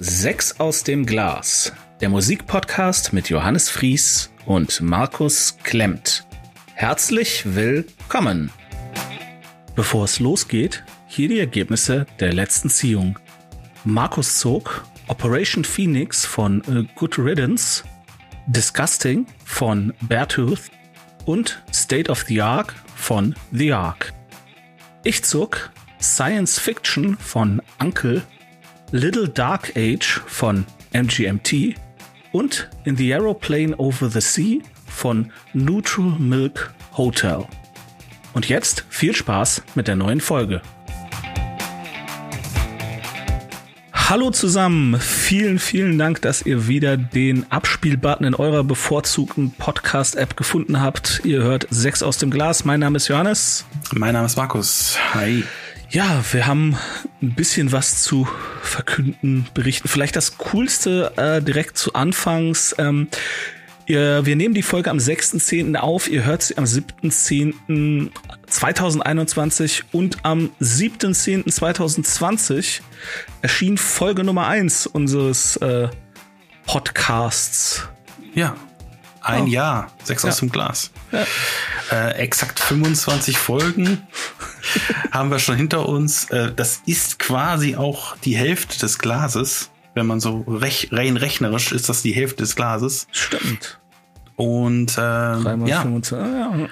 Sechs aus dem Glas, der Musikpodcast mit Johannes Fries und Markus Klemmt. Herzlich willkommen. Bevor es losgeht, hier die Ergebnisse der letzten Ziehung. Markus zog Operation Phoenix von äh, Good Riddance, Disgusting von Beartooth und State of the Ark von The Ark. Ich zog Science Fiction von Uncle Little Dark Age von MGMT und In the Aeroplane Over the Sea von Neutral Milk Hotel. Und jetzt viel Spaß mit der neuen Folge. Hallo zusammen, vielen, vielen Dank, dass ihr wieder den Abspielbutton in eurer bevorzugten Podcast-App gefunden habt. Ihr hört sechs aus dem Glas. Mein Name ist Johannes. Mein Name ist Markus. Hi. Ja, wir haben ein bisschen was zu verkünden, berichten. Vielleicht das Coolste äh, direkt zu Anfangs. Ähm, ihr, wir nehmen die Folge am 6.10. auf. Ihr hört sie am 7.10.2021 und am 7.10.2020 erschien Folge Nummer 1 unseres äh, Podcasts. Ja, ein oh. Jahr, sechs ja. aus dem Glas. Ja. Äh, exakt 25 Folgen haben wir schon hinter uns. Äh, das ist quasi auch die Hälfte des Glases. Wenn man so rech rein rechnerisch ist das die Hälfte des Glases. Stimmt. Und äh, ja. 25, ja.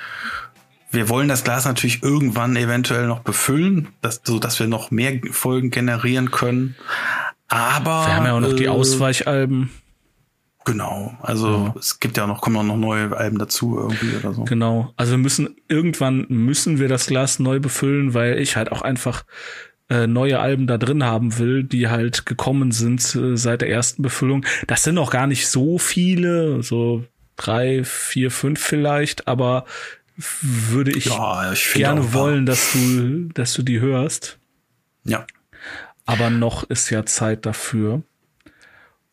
Wir wollen das Glas natürlich irgendwann eventuell noch befüllen, dass, so dass wir noch mehr Folgen generieren können. Aber wir haben ja auch noch äh, die Ausweichalben. Genau, also ja. es gibt ja noch, kommen auch noch neue Alben dazu irgendwie oder so. Genau, also wir müssen, irgendwann müssen wir das Glas neu befüllen, weil ich halt auch einfach äh, neue Alben da drin haben will, die halt gekommen sind äh, seit der ersten Befüllung. Das sind noch gar nicht so viele, so drei, vier, fünf vielleicht, aber würde ich, ja, ich gerne wollen, dass du, dass du die hörst. Ja. Aber noch ist ja Zeit dafür.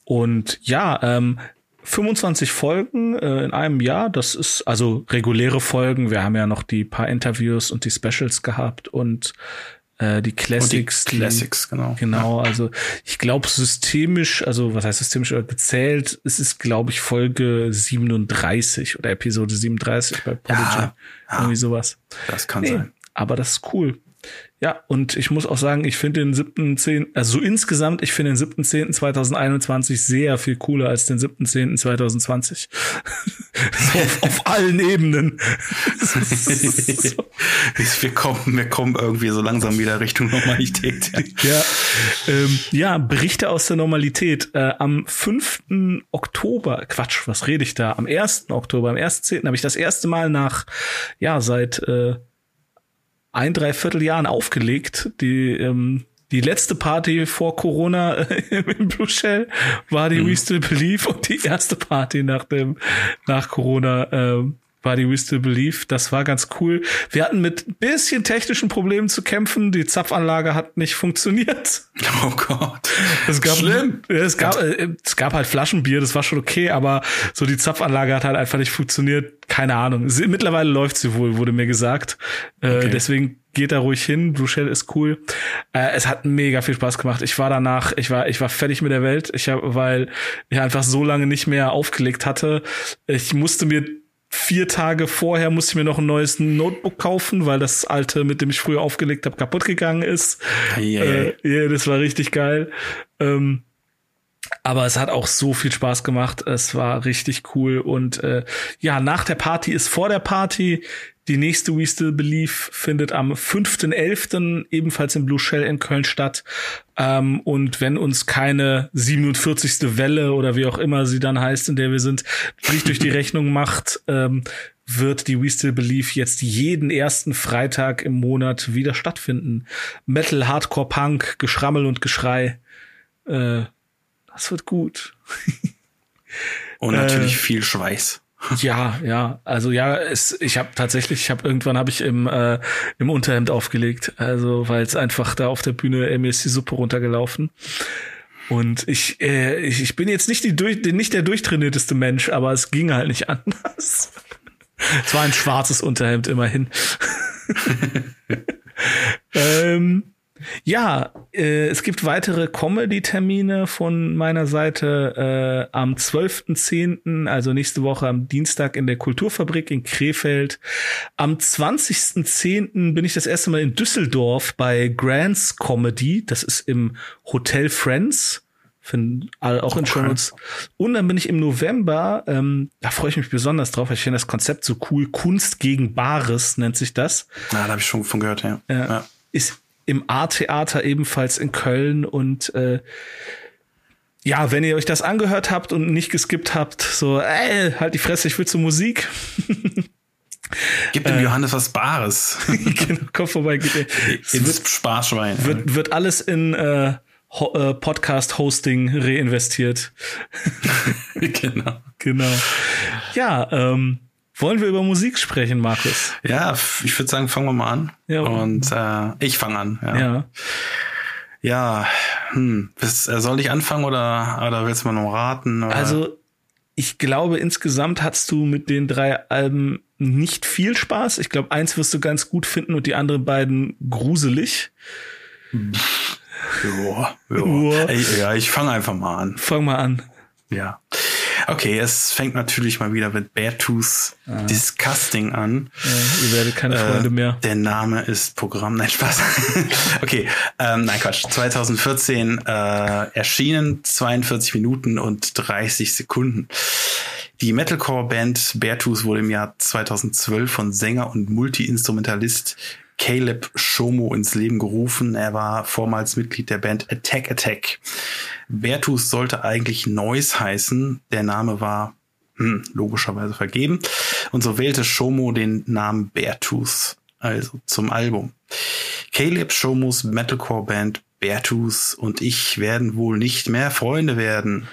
Und ja, ähm, 25 Folgen äh, in einem Jahr, das ist also reguläre Folgen. Wir haben ja noch die paar Interviews und die Specials gehabt und äh, die Classics. Und die Classics, die, genau. Genau, ja. also ich glaube systemisch, also was heißt systemisch oder gezählt, es ist glaube ich Folge 37 oder Episode 37 bei Prodigy. Ja, ja, Irgendwie sowas. Das kann nee, sein. Aber das ist cool. Ja, und ich muss auch sagen, ich finde den 7.10., also so insgesamt, ich finde den 7.10.2021 sehr viel cooler als den 7.10.2020. so auf, auf, allen Ebenen. wir, kommen, wir kommen irgendwie so langsam wieder Richtung Normalität. ja, ähm, ja Berichte aus der Normalität. Äh, am 5. Oktober, Quatsch, was rede ich da? Am 1. Oktober, am 1.10. habe ich das erste Mal nach, ja, seit äh, ein, dreiviertel Jahren aufgelegt. Die, ähm, die letzte Party vor Corona im Blue Shell war die mhm. We Still Believe und die erste Party nach dem, nach Corona, ähm, war die We Still Believe. Das war ganz cool. Wir hatten mit bisschen technischen Problemen zu kämpfen. Die Zapfanlage hat nicht funktioniert. Oh Gott. Es gab, Schlimm. Es gab, äh, es gab halt Flaschenbier, das war schon okay, aber so die Zapfanlage hat halt einfach nicht funktioniert. Keine Ahnung. Sie, mittlerweile läuft sie wohl, wurde mir gesagt. Äh, okay. Deswegen geht da ruhig hin. Blue Shell ist cool. Äh, es hat mega viel Spaß gemacht. Ich war danach, ich war, ich war fertig mit der Welt. Ich habe, weil ich einfach so lange nicht mehr aufgelegt hatte. Ich musste mir vier Tage vorher musste ich mir noch ein neues Notebook kaufen, weil das alte, mit dem ich früher aufgelegt habe, kaputt gegangen ist. Yeah. Äh, yeah, das war richtig geil. Ähm, aber es hat auch so viel Spaß gemacht. Es war richtig cool. Und äh, ja, nach der Party ist vor der Party. Die nächste We Still Believe findet am 5.11. ebenfalls im Blue Shell in Köln statt. Ähm, und wenn uns keine 47. Welle oder wie auch immer sie dann heißt, in der wir sind, nicht durch die Rechnung macht, ähm, wird die We Still Believe jetzt jeden ersten Freitag im Monat wieder stattfinden. Metal, Hardcore, Punk, Geschrammel und Geschrei. Äh, das wird gut. und natürlich äh, viel Schweiß. Ja, ja, also ja, es, ich habe tatsächlich, ich habe irgendwann habe ich im äh, im Unterhemd aufgelegt, also weil es einfach da auf der Bühne äh, mir ist die Suppe runtergelaufen. Und ich, äh, ich, ich bin jetzt nicht die durch, nicht der durchtrainierteste Mensch, aber es ging halt nicht anders. es war ein schwarzes Unterhemd immerhin. ähm, Ja, äh, es gibt weitere Comedy-Termine von meiner Seite äh, am 12.10., also nächste Woche am Dienstag in der Kulturfabrik in Krefeld. Am 20.10. bin ich das erste Mal in Düsseldorf bei Grants Comedy. Das ist im Hotel Friends. Finden alle auch in okay. Shownotes. Und dann bin ich im November, ähm, da freue ich mich besonders drauf, weil ich finde das Konzept so cool. Kunst gegen Bares nennt sich das. Ja, da habe ich schon von gehört, ja. ja. ja. Ist im A-Theater ebenfalls in Köln und äh, ja, wenn ihr euch das angehört habt und nicht geskippt habt, so, ey, halt die Fresse, ich will zur Musik. Gib dem äh, Johannes was Bares. genau, komm vorbei, gib dir. Ins Sparschwein. Wird, wird alles in äh, äh, Podcast-Hosting reinvestiert. genau. Genau. Ja, ähm, wollen wir über Musik sprechen, Markus? Ja, ich würde sagen, fangen wir mal an. Ja. Und äh, ich fange an. Ja. Ja, ja hm. Äh, soll ich anfangen oder, oder willst du mal noch raten? Oder? Also, ich glaube, insgesamt hast du mit den drei Alben nicht viel Spaß. Ich glaube, eins wirst du ganz gut finden und die anderen beiden gruselig. Ja, ja. ja ich fange einfach mal an. Fang mal an. Ja. Okay, es fängt natürlich mal wieder mit Beartooth ah. Disgusting an. Ja, ihr werdet keine Freunde äh, mehr. Der Name ist Programm. Nein, Spaß. okay, ähm, nein, Quatsch. 2014 äh, erschienen 42 Minuten und 30 Sekunden. Die Metalcore-Band Beartooth wurde im Jahr 2012 von Sänger und Multi-Instrumentalist Caleb Shomo ins Leben gerufen. Er war vormals Mitglied der Band Attack Attack. Bertus sollte eigentlich Noise heißen. Der Name war hm, logischerweise vergeben. Und so wählte Shomo den Namen Beartooth, also zum Album. Caleb Shomos Metalcore-Band Beartooth und ich werden wohl nicht mehr Freunde werden.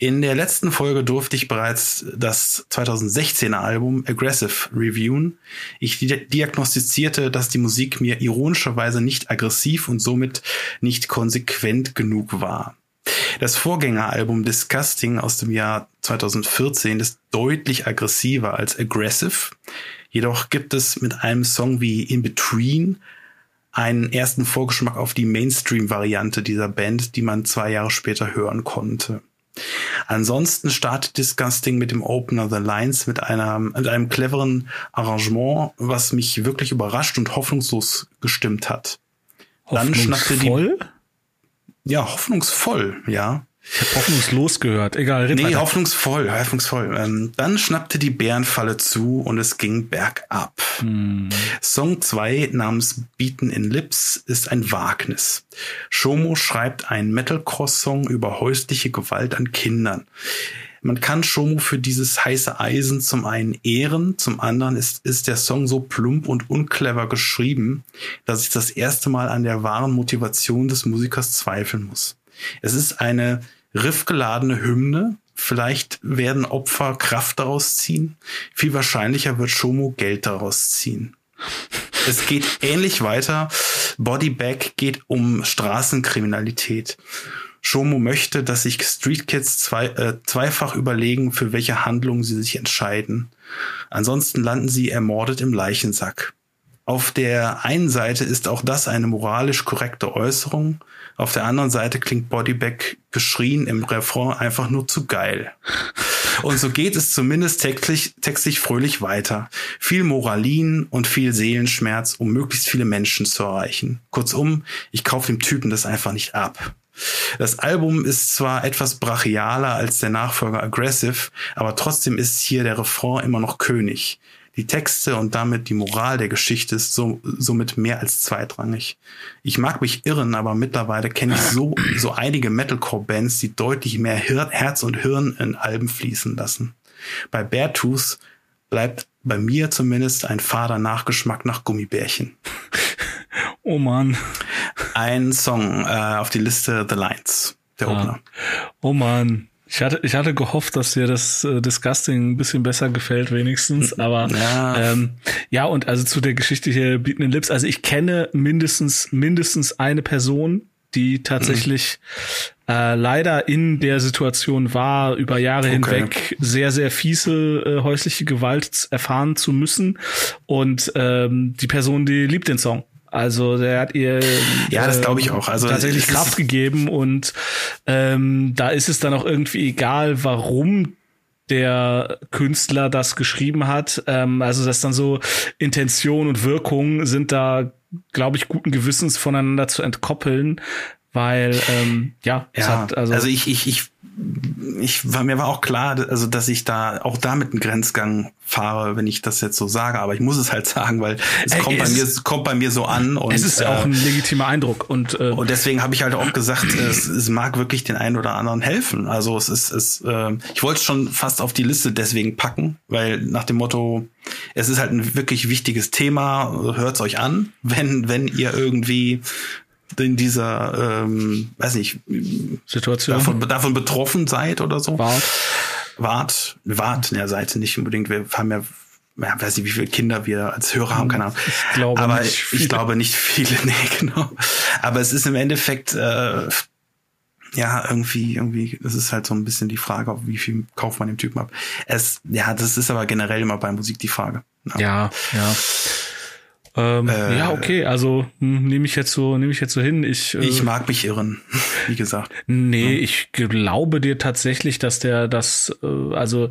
In der letzten Folge durfte ich bereits das 2016er Album Aggressive reviewen. Ich diagnostizierte, dass die Musik mir ironischerweise nicht aggressiv und somit nicht konsequent genug war. Das Vorgängeralbum Disgusting aus dem Jahr 2014 ist deutlich aggressiver als Aggressive. Jedoch gibt es mit einem Song wie In Between einen ersten Vorgeschmack auf die Mainstream-Variante dieser Band, die man zwei Jahre später hören konnte. Ansonsten startet Disgusting mit dem Opener The Lines mit, einer, mit einem cleveren Arrangement, was mich wirklich überrascht und hoffnungslos gestimmt hat. Dann schnappte die. Ja, hoffnungsvoll, ja. Ich habe hoffnungslos gehört. Egal, red Nee, weiter. hoffnungsvoll, hoffnungsvoll. Ähm, dann schnappte die Bärenfalle zu und es ging bergab. Hm. Song 2 namens Beaten in Lips ist ein Wagnis. Shomo schreibt einen Metalcore-Song über häusliche Gewalt an Kindern. Man kann Shomo für dieses heiße Eisen zum einen ehren, zum anderen ist, ist der Song so plump und unclever geschrieben, dass ich das erste Mal an der wahren Motivation des Musikers zweifeln muss. Es ist eine riffgeladene Hymne. Vielleicht werden Opfer Kraft daraus ziehen. Viel wahrscheinlicher wird Shomo Geld daraus ziehen. Es geht ähnlich weiter. Bodybag geht um Straßenkriminalität. Shomo möchte, dass sich Street Kids zwei, äh, zweifach überlegen, für welche Handlung sie sich entscheiden. Ansonsten landen sie ermordet im Leichensack. Auf der einen Seite ist auch das eine moralisch korrekte Äußerung, auf der anderen Seite klingt Bodybag geschrien im Refrain einfach nur zu geil. Und so geht es zumindest textlich, textlich fröhlich weiter. Viel Moralin und viel Seelenschmerz, um möglichst viele Menschen zu erreichen. Kurzum, ich kaufe dem Typen das einfach nicht ab. Das Album ist zwar etwas brachialer als der Nachfolger Aggressive, aber trotzdem ist hier der Refrain immer noch König. Die Texte und damit die Moral der Geschichte ist so, somit mehr als zweitrangig. Ich mag mich irren, aber mittlerweile kenne ich so, so einige Metalcore-Bands, die deutlich mehr Herz und Hirn in Alben fließen lassen. Bei Beartooth bleibt bei mir zumindest ein fader Nachgeschmack nach Gummibärchen. Oh man. Ein Song äh, auf die Liste The Lines, der ah. Opener. Oh man. Ich hatte, ich hatte gehofft, dass dir das äh, Disgusting ein bisschen besser gefällt, wenigstens. Aber ja. Ähm, ja, und also zu der Geschichte hier Beaten in Lips. Also ich kenne mindestens, mindestens eine Person, die tatsächlich mhm. äh, leider in der Situation war, über Jahre okay. hinweg sehr, sehr fiese äh, häusliche Gewalt erfahren zu müssen. Und ähm, die Person, die liebt den Song. Also der hat ihr ja, das glaube ich auch. Also tatsächlich Kraft gegeben und ähm, da ist es dann auch irgendwie egal, warum der Künstler das geschrieben hat. Ähm, also dass dann so Intention und Wirkung sind da, glaube ich, guten Gewissens voneinander zu entkoppeln, weil ähm, ja, ja hat, also, also ich ich ich ich war mir war auch klar, also dass ich da auch damit einen Grenzgang fahre, wenn ich das jetzt so sage, aber ich muss es halt sagen, weil es Ey, kommt bei mir es kommt bei mir so an und es ist äh, auch ein legitimer Eindruck und äh, und deswegen habe ich halt auch gesagt, es, es mag wirklich den einen oder anderen helfen. Also es ist es äh, ich wollte es schon fast auf die Liste deswegen packen, weil nach dem Motto es ist halt ein wirklich wichtiges Thema, hört's euch an, wenn wenn ihr irgendwie in dieser, ähm, weiß nicht, Situation davon, davon betroffen seid oder so. Wart. Wart, wart, ja, seid nicht unbedingt. Wir haben ja ja, weiß nicht, wie viele Kinder wir als Hörer haben, keine Ahnung. Ich glaube Aber nicht viele. ich glaube nicht viele, nee, genau. Aber es ist im Endeffekt, äh, ja, irgendwie, irgendwie, es ist halt so ein bisschen die Frage, wie viel kauft man dem Typen ab. Es, ja, das ist aber generell immer bei Musik die Frage. Ja, ja. ja. Ähm, äh, ja, okay, also hm, nehme ich jetzt so, nehme ich jetzt so hin. Ich, äh, ich mag mich irren, wie gesagt. Nee, ja. ich glaube dir tatsächlich, dass der das, äh, also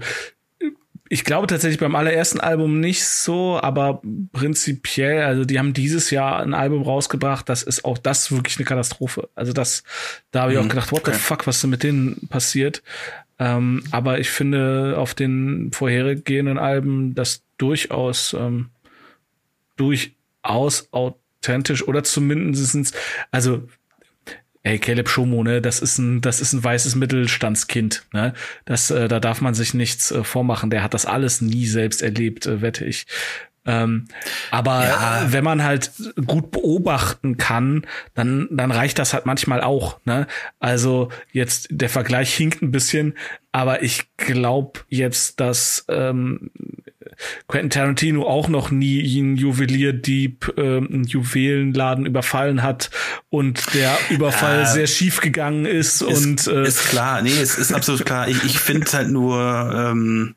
ich glaube tatsächlich beim allerersten Album nicht so, aber prinzipiell, also die haben dieses Jahr ein Album rausgebracht, das ist auch das wirklich eine Katastrophe. Also das, da habe ich mhm, auch gedacht, what okay. the fuck, was ist mit denen passiert? Ähm, aber ich finde auf den vorhergehenden Alben das durchaus ähm, durchaus authentisch oder zumindestens, also Ey, Caleb Schomo, ne, das ist ein, das ist ein weißes Mittelstandskind, ne? Das, äh, da darf man sich nichts äh, vormachen. Der hat das alles nie selbst erlebt, äh, wette ich. Ähm, aber ja. wenn man halt gut beobachten kann, dann, dann reicht das halt manchmal auch. Ne? Also jetzt der Vergleich hinkt ein bisschen, aber ich glaube jetzt, dass ähm, Quentin Tarantino auch noch nie einen Juwelierdieb, äh, einen Juwelenladen überfallen hat und der Überfall ja, sehr schief gegangen ist, ist und äh, ist klar, nee, es ist absolut klar. Ich, ich finde halt nur ähm,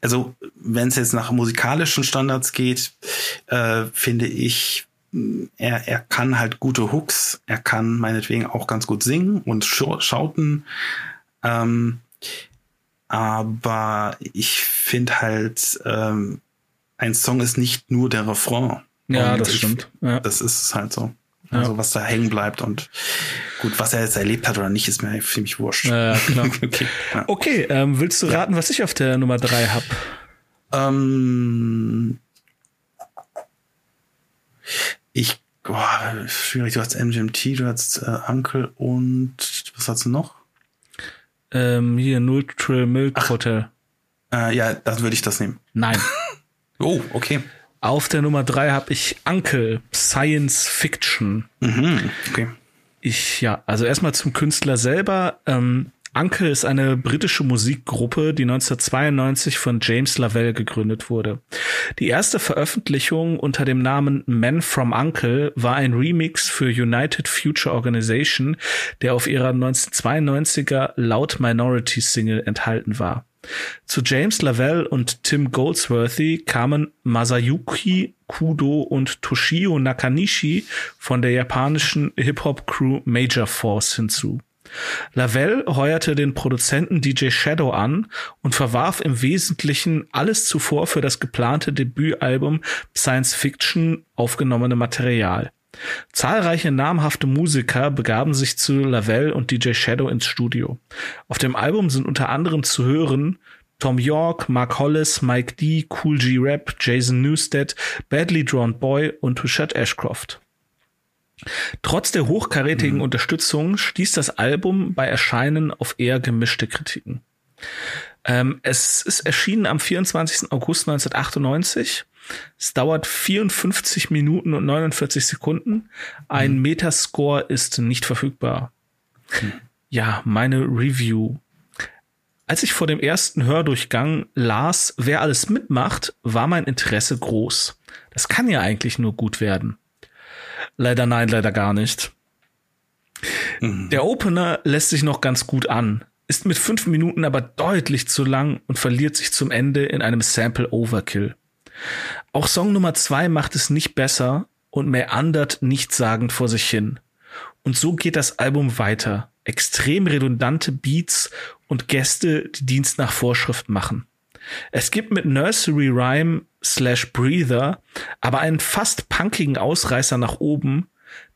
also wenn es jetzt nach musikalischen Standards geht, äh, finde ich, er, er kann halt gute Hooks, er kann meinetwegen auch ganz gut singen und schauten. Ähm, aber ich finde halt, ähm, ein Song ist nicht nur der Refrain. Ja, und das ich, stimmt. Ja. Das ist halt so. Also was da hängen bleibt und gut, was er jetzt erlebt hat oder nicht, ist mir ziemlich wurscht. Ja, klar. okay, ja. okay ähm, willst du raten, was ich auf der Nummer drei hab? Ähm, ich, oh, schwierig, du hast MGMT, du hast äh, Uncle und was hast du noch? Ähm, hier, Neutral Milk Ach, Hotel. Äh, ja, dann würde ich das nehmen. Nein. oh, okay. Auf der Nummer drei habe ich Uncle, Science Fiction. Mhm, okay. Ich, ja, also erstmal zum Künstler selber. Ähm, Uncle ist eine britische Musikgruppe, die 1992 von James Lavelle gegründet wurde. Die erste Veröffentlichung unter dem Namen Men from Uncle war ein Remix für United Future Organization, der auf ihrer 1992er Loud Minority Single enthalten war. Zu James Lavelle und Tim Goldsworthy kamen Masayuki Kudo und Toshio Nakanishi von der japanischen Hip-Hop-Crew Major Force hinzu. Lavelle heuerte den Produzenten DJ Shadow an und verwarf im Wesentlichen alles zuvor für das geplante Debütalbum Science Fiction aufgenommene Material. Zahlreiche namhafte Musiker begaben sich zu Lavelle und DJ Shadow ins Studio. Auf dem Album sind unter anderem zu hören Tom York, Mark Hollis, Mike D, Cool G Rap, Jason Newsted, Badly Drawn Boy und Tushad Ashcroft. Trotz der hochkarätigen mhm. Unterstützung stieß das Album bei Erscheinen auf eher gemischte Kritiken. Ähm, es ist erschienen am 24. August 1998 es dauert 54 Minuten und 49 Sekunden. Ein mhm. Metascore ist nicht verfügbar. Mhm. Ja, meine Review. Als ich vor dem ersten Hördurchgang las, wer alles mitmacht, war mein Interesse groß. Das kann ja eigentlich nur gut werden. Leider nein, leider gar nicht. Mhm. Der Opener lässt sich noch ganz gut an, ist mit fünf Minuten aber deutlich zu lang und verliert sich zum Ende in einem Sample Overkill. Auch Song Nummer zwei macht es nicht besser. und meandert nichtssagend vor sich hin. Und so geht das Album weiter. Extrem redundante Beats und Gäste, die Dienst nach Vorschrift machen. Es gibt mit Nursery Rhyme slash Breather aber einen fast punkigen Ausreißer nach oben,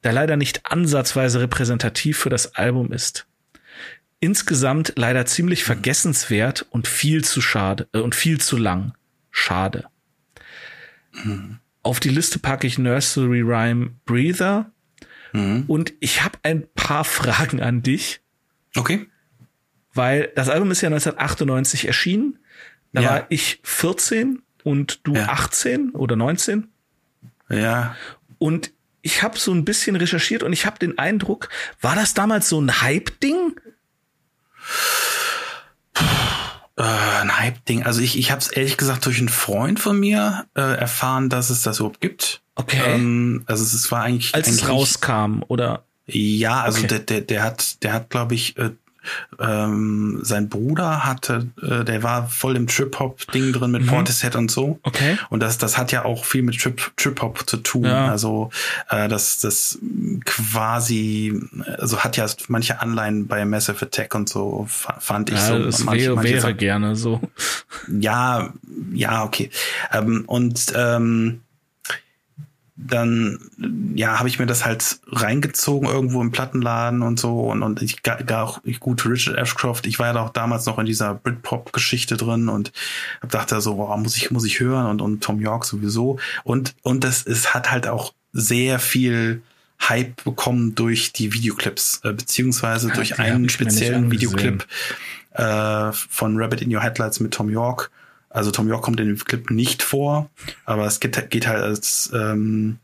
der leider nicht ansatzweise repräsentativ für das Album ist. Insgesamt leider ziemlich vergessenswert und viel zu schade äh, und viel zu lang. Schade. Mhm. Auf die Liste packe ich Nursery Rhyme Breather. Mhm. Und ich habe ein paar Fragen an dich. Okay. Weil das Album ist ja 1998 erschienen. Da ja. war ich 14 und du ja. 18 oder 19. Ja. Und ich habe so ein bisschen recherchiert und ich habe den Eindruck, war das damals so ein Hype-Ding? Äh, ein Hype-Ding. Also ich, ich habe es ehrlich gesagt durch einen Freund von mir äh, erfahren, dass es das überhaupt gibt. Okay. Ähm, also es war eigentlich als eigentlich, es rauskam oder ja, also okay. der, der der hat der hat glaube ich äh, ähm, sein Bruder hatte, äh, der war voll im Trip-Hop-Ding drin mit mhm. Portishead und so. Okay. Und das, das hat ja auch viel mit Trip-Hop zu tun. Ja. Also äh, das, das quasi, also hat ja manche Anleihen bei Massive Attack und so, fand ich ja, so. Das manche, wäre, manche wäre gerne so. Ja, ja, okay. Ähm, und ähm, dann ja habe ich mir das halt reingezogen irgendwo im Plattenladen und so und und ich gar auch ich gut Richard Ashcroft ich war ja auch damals noch in dieser Britpop Geschichte drin und hab dachte so oh, muss ich muss ich hören und und Tom York sowieso. Und und das es hat halt auch sehr viel Hype bekommen durch die Videoclips äh, beziehungsweise ja, durch einen speziellen Videoclip äh, von Rabbit in Your Headlights mit Tom York also Tom York kommt in dem Clip nicht vor, aber es geht, geht halt als ähm,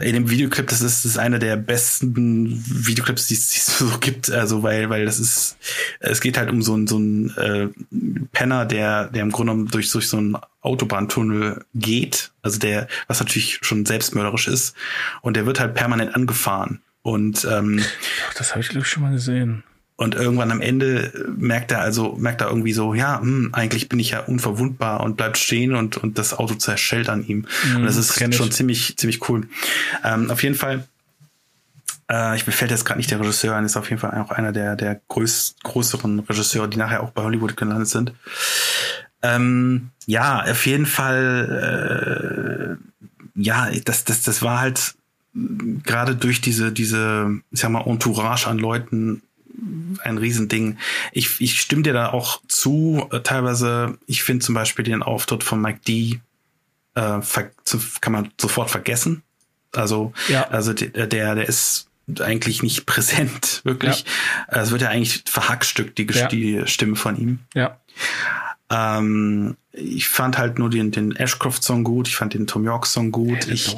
in dem Videoclip, das ist, das ist einer der besten Videoclips, die es so gibt. Also weil, weil das ist, es geht halt um so einen so einen äh, Penner, der, der im Grunde genommen durch, durch so einen Autobahntunnel geht. Also der, was natürlich schon selbstmörderisch ist. Und der wird halt permanent angefahren. Und ähm, das habe ich glaube ich schon mal gesehen. Und irgendwann am Ende merkt er also, merkt er irgendwie so, ja, hm, eigentlich bin ich ja unverwundbar und bleibt stehen und, und das Auto zerschellt an ihm. Mm, und das ist das schon ziemlich, ziemlich cool. Ähm, auf jeden Fall, äh, ich mir fällt jetzt gerade nicht der Regisseur ein, ist auf jeden Fall auch einer der, der größ, größeren Regisseure, die nachher auch bei Hollywood gelandet sind. Ähm, ja, auf jeden Fall, äh, ja, das, das, das war halt gerade durch diese, diese, ich sag mal, Entourage an Leuten ein Riesending. Ich, ich stimme dir da auch zu. Äh, teilweise, ich finde zum Beispiel den Auftritt von Mike D äh, kann man sofort vergessen. Also, ja. also der, der ist eigentlich nicht präsent, wirklich. Ja. Es wird ja eigentlich verhackstückt, die, ja. die Stimme von ihm. Ja. Ähm, ich fand halt nur den, den Ashcroft-Song gut, ich fand den Tom York-Song gut. Ich,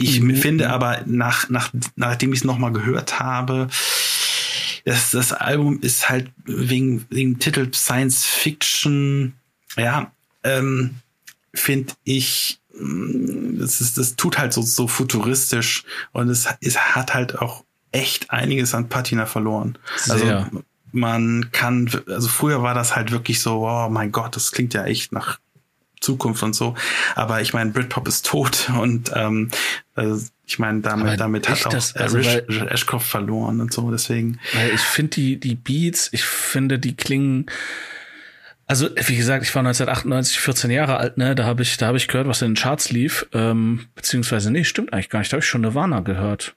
ich, ich finde aber, nach, nach, nachdem ich es nochmal gehört habe, das, das Album ist halt wegen, wegen Titel Science Fiction, ja, ähm, finde ich, mm, das, ist, das tut halt so, so futuristisch und es, es hat halt auch echt einiges an Patina verloren. Also Sehr. Also man kann, also früher war das halt wirklich so, oh mein Gott, das klingt ja echt nach Zukunft und so. Aber ich meine, Britpop ist tot und ähm, also ich meine, damit, damit hat auch das, also weil, Ashcroft verloren und so, deswegen. Weil ich finde die, die Beats, ich finde, die klingen. Also, wie gesagt, ich war 1998 14 Jahre alt, ne? Da habe ich, da habe ich gehört, was in den Charts lief. Ähm, beziehungsweise, nee, stimmt eigentlich gar nicht. Da habe ich schon Nirvana gehört.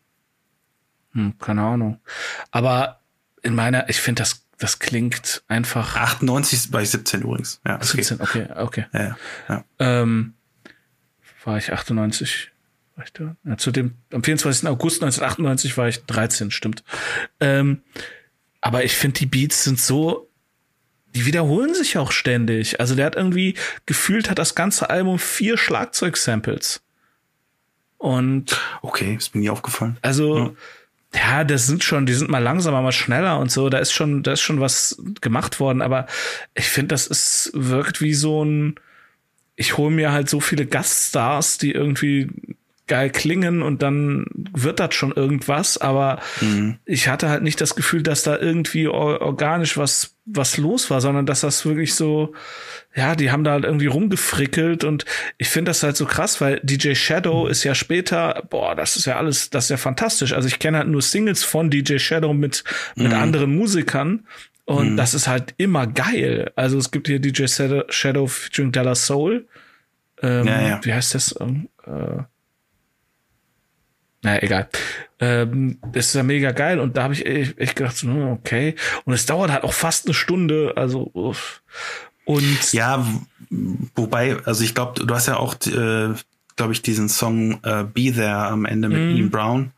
Hm, keine Ahnung. Aber in meiner, ich finde das das klingt einfach. 98 bei 17 übrigens. Ja, okay. 17, okay, okay. Ja, ja. Ähm, war ich 98? War ich da? Ja, zu dem, am 24. August 1998 war ich 13, stimmt. Ähm, aber ich finde, die Beats sind so, die wiederholen sich auch ständig. Also der hat irgendwie, gefühlt hat das ganze Album vier Schlagzeug-Samples. Und. Okay, ist mir nie aufgefallen. Also, ja ja, das sind schon, die sind mal langsamer, mal schneller und so. Da ist schon, da ist schon was gemacht worden. Aber ich finde, das ist wirkt wie so ein. Ich hole mir halt so viele Gaststars, die irgendwie geil klingen und dann wird das schon irgendwas, aber mhm. ich hatte halt nicht das Gefühl, dass da irgendwie organisch was was los war, sondern dass das wirklich so ja, die haben da halt irgendwie rumgefrickelt und ich finde das halt so krass, weil DJ Shadow ist ja später, boah, das ist ja alles, das ist ja fantastisch. Also ich kenne halt nur Singles von DJ Shadow mit mit mhm. anderen Musikern und mhm. das ist halt immer geil. Also es gibt hier DJ Shadow featuring Della Soul. Ähm, ja, ja. Wie heißt das? Ähm, äh, naja, egal. Ähm, das ist ja mega geil und da habe ich echt, gedacht, so, hm, okay. Und es dauert halt auch fast eine Stunde, also uff. und ja, wobei, also ich glaube, du hast ja auch äh, glaube ich, diesen Song äh, Be There am Ende mit mm. Ian Brown.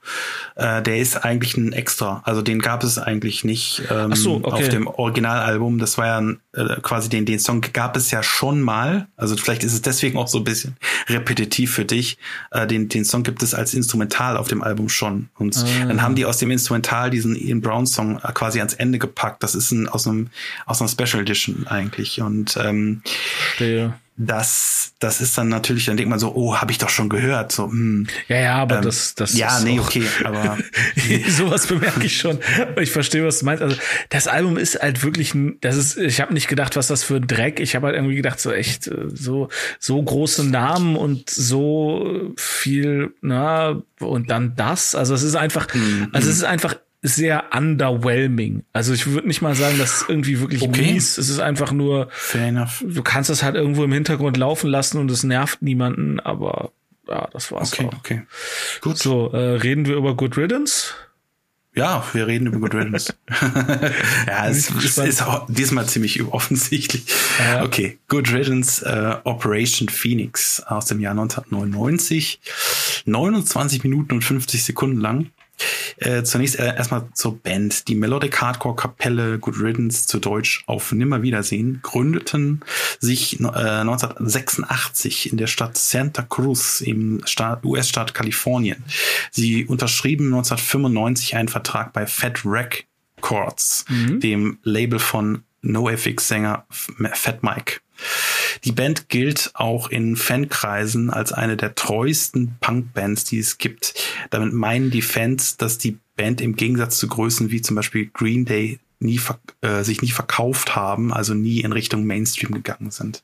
Äh, der ist eigentlich ein Extra. Also den gab es eigentlich nicht ähm, so, okay. auf dem Originalalbum. Das war ja äh, quasi den, den Song gab es ja schon mal. Also vielleicht ist es deswegen auch so ein bisschen repetitiv für dich. Äh, den, den Song gibt es als Instrumental auf dem Album schon. Und ah. dann haben die aus dem Instrumental diesen Ian Brown Song äh, quasi ans Ende gepackt. Das ist ein, aus einem, aus einer Special Edition eigentlich. Und ähm, Verstehe das, das ist dann natürlich, dann denkt man so, oh, habe ich doch schon gehört. So, hm, ja, ja, aber ähm, das, das ja, ist nee, okay, aber sowas bemerke ich schon. Ich verstehe, was du meinst. Also das Album ist halt wirklich, das ist, ich habe nicht gedacht, was das für ein Dreck. Ich habe halt irgendwie gedacht, so echt, äh, so so große Namen und so viel, na und dann das. Also es ist einfach, mhm. also es ist einfach sehr underwhelming. Also ich würde nicht mal sagen, dass es irgendwie wirklich okay. mies. Es ist einfach nur, Fair enough. du kannst das halt irgendwo im Hintergrund laufen lassen und es nervt niemanden, aber ja, das war's okay, auch. Okay, gut. So, äh, reden wir über Good Riddance? Ja, wir reden über Good Riddance. ja, es, es ist auch diesmal ziemlich offensichtlich. Ja. Okay, Good Riddance, äh, Operation Phoenix aus dem Jahr 1999. 29 Minuten und 50 Sekunden lang. Äh, zunächst äh, erstmal zur Band. Die Melodic Hardcore Kapelle Good Riddance zu Deutsch auf Nimmerwiedersehen gründeten sich äh, 1986 in der Stadt Santa Cruz im US-Staat Kalifornien. Sie unterschrieben 1995 einen Vertrag bei Fat Records, mhm. dem Label von NoFX-Sänger Fat Mike. Die Band gilt auch in Fankreisen als eine der treuesten Punkbands, die es gibt. Damit meinen die Fans, dass die Band im Gegensatz zu Größen wie zum Beispiel Green Day nie äh, sich nie verkauft haben, also nie in Richtung Mainstream gegangen sind.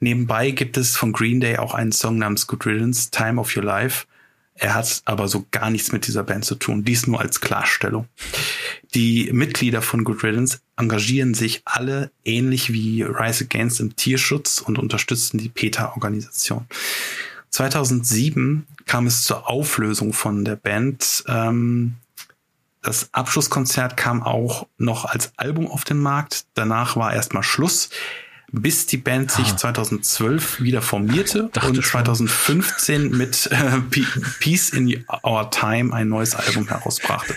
Nebenbei gibt es von Green Day auch einen Song namens Good Riddance, Time of Your Life, er hat aber so gar nichts mit dieser Band zu tun. Dies nur als Klarstellung. Die Mitglieder von Good Riddance engagieren sich alle ähnlich wie Rise Against im Tierschutz und unterstützen die PETA-Organisation. 2007 kam es zur Auflösung von der Band. Ähm, das Abschlusskonzert kam auch noch als Album auf den Markt. Danach war erstmal Schluss bis die Band sich ah. 2012 wieder formierte und 2015 schon. mit äh, Peace in Our Time ein neues Album herausbrachte.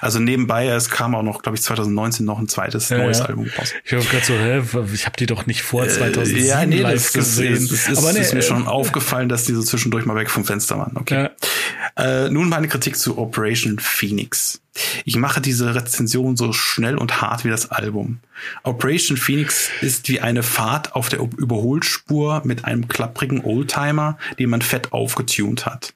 also nebenbei, es kam auch noch, glaube ich, 2019 noch ein zweites ja, neues ja. Album raus. Ich habe gerade so, hä, ich habe die doch nicht vor 2007 äh, ja, nee, live das, gesehen. Das, ist, Aber nee, ist mir äh, schon aufgefallen, dass die so zwischendurch mal weg vom Fenster waren. Okay. Äh, nun meine Kritik zu Operation Phoenix. Ich mache diese Rezension so schnell und hart wie das Album. Operation Phoenix ist wie eine Fahrt auf der Überholspur mit einem klapprigen Oldtimer, den man fett aufgetunt hat.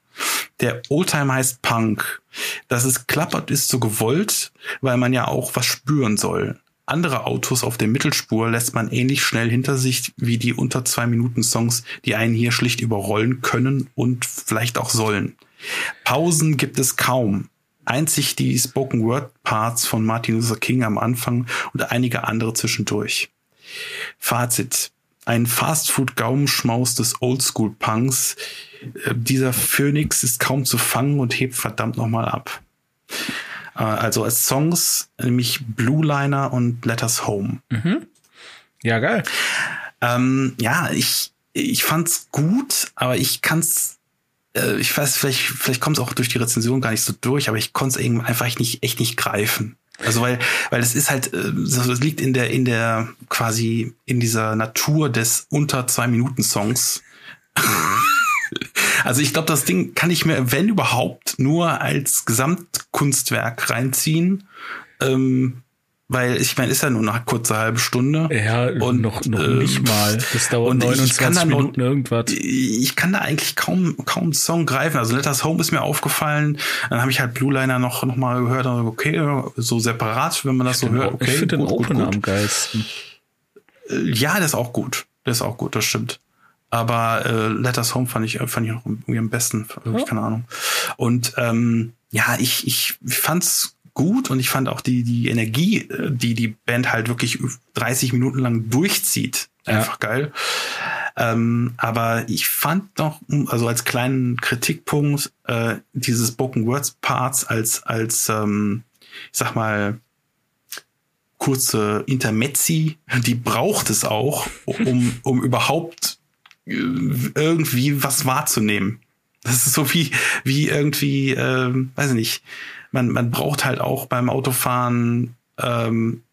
Der Oldtimer heißt Punk. Dass es klappert, ist so gewollt, weil man ja auch was spüren soll. Andere Autos auf der Mittelspur lässt man ähnlich schnell hinter sich wie die unter zwei Minuten Songs, die einen hier schlicht überrollen können und vielleicht auch sollen. Pausen gibt es kaum einzig die Spoken Word Parts von Martin Luther King am Anfang und einige andere zwischendurch. Fazit. Ein Fastfood-Gaumenschmaus des Oldschool-Punks. Äh, dieser Phoenix ist kaum zu fangen und hebt verdammt nochmal ab. Äh, also als Songs, nämlich Blue Liner und Letters Home. Mhm. Ja, geil. Ähm, ja, ich, ich fand's gut, aber ich kann's äh, ich weiß, vielleicht, vielleicht kommt es auch durch die Rezension gar nicht so durch, aber ich konnte es einfach nicht, echt nicht greifen. Also weil, weil es ist halt, es äh, liegt in der, in der quasi in dieser Natur des unter zwei Minuten Songs. also ich glaube, das Ding kann ich mir, wenn überhaupt, nur als Gesamtkunstwerk reinziehen. Ähm, weil ich meine, ist ja nur eine kurze halbe Stunde. Ja, und noch, noch ähm, nicht mal. Das dauert 29 Minuten noch, irgendwas. Ich kann da eigentlich kaum, kaum einen Song greifen. Also Let Us Home ist mir aufgefallen. Dann habe ich halt Blue Liner noch, noch mal gehört. Okay, so separat, wenn man das ich so hört. Okay, ich finde den Opener am geilsten. Äh, ja, der ist auch gut. Der ist auch gut, das stimmt. Aber äh, Let Us Home fand ich, fand ich auch irgendwie am besten. Ja. Keine Ahnung. Und ähm, ja, ich, ich fand's gut und ich fand auch die, die Energie, äh, die die Band halt wirklich 30 Minuten lang durchzieht, einfach ja. geil. Ähm, aber ich fand noch, also als kleinen Kritikpunkt, äh, dieses Spoken Words Parts als, als, ähm, ich sag mal, kurze Intermezzi, die braucht es auch, um, um überhaupt äh, irgendwie was wahrzunehmen. Das ist so wie, wie irgendwie, ähm, weiß ich nicht, man, man braucht halt auch beim Autofahren ähm,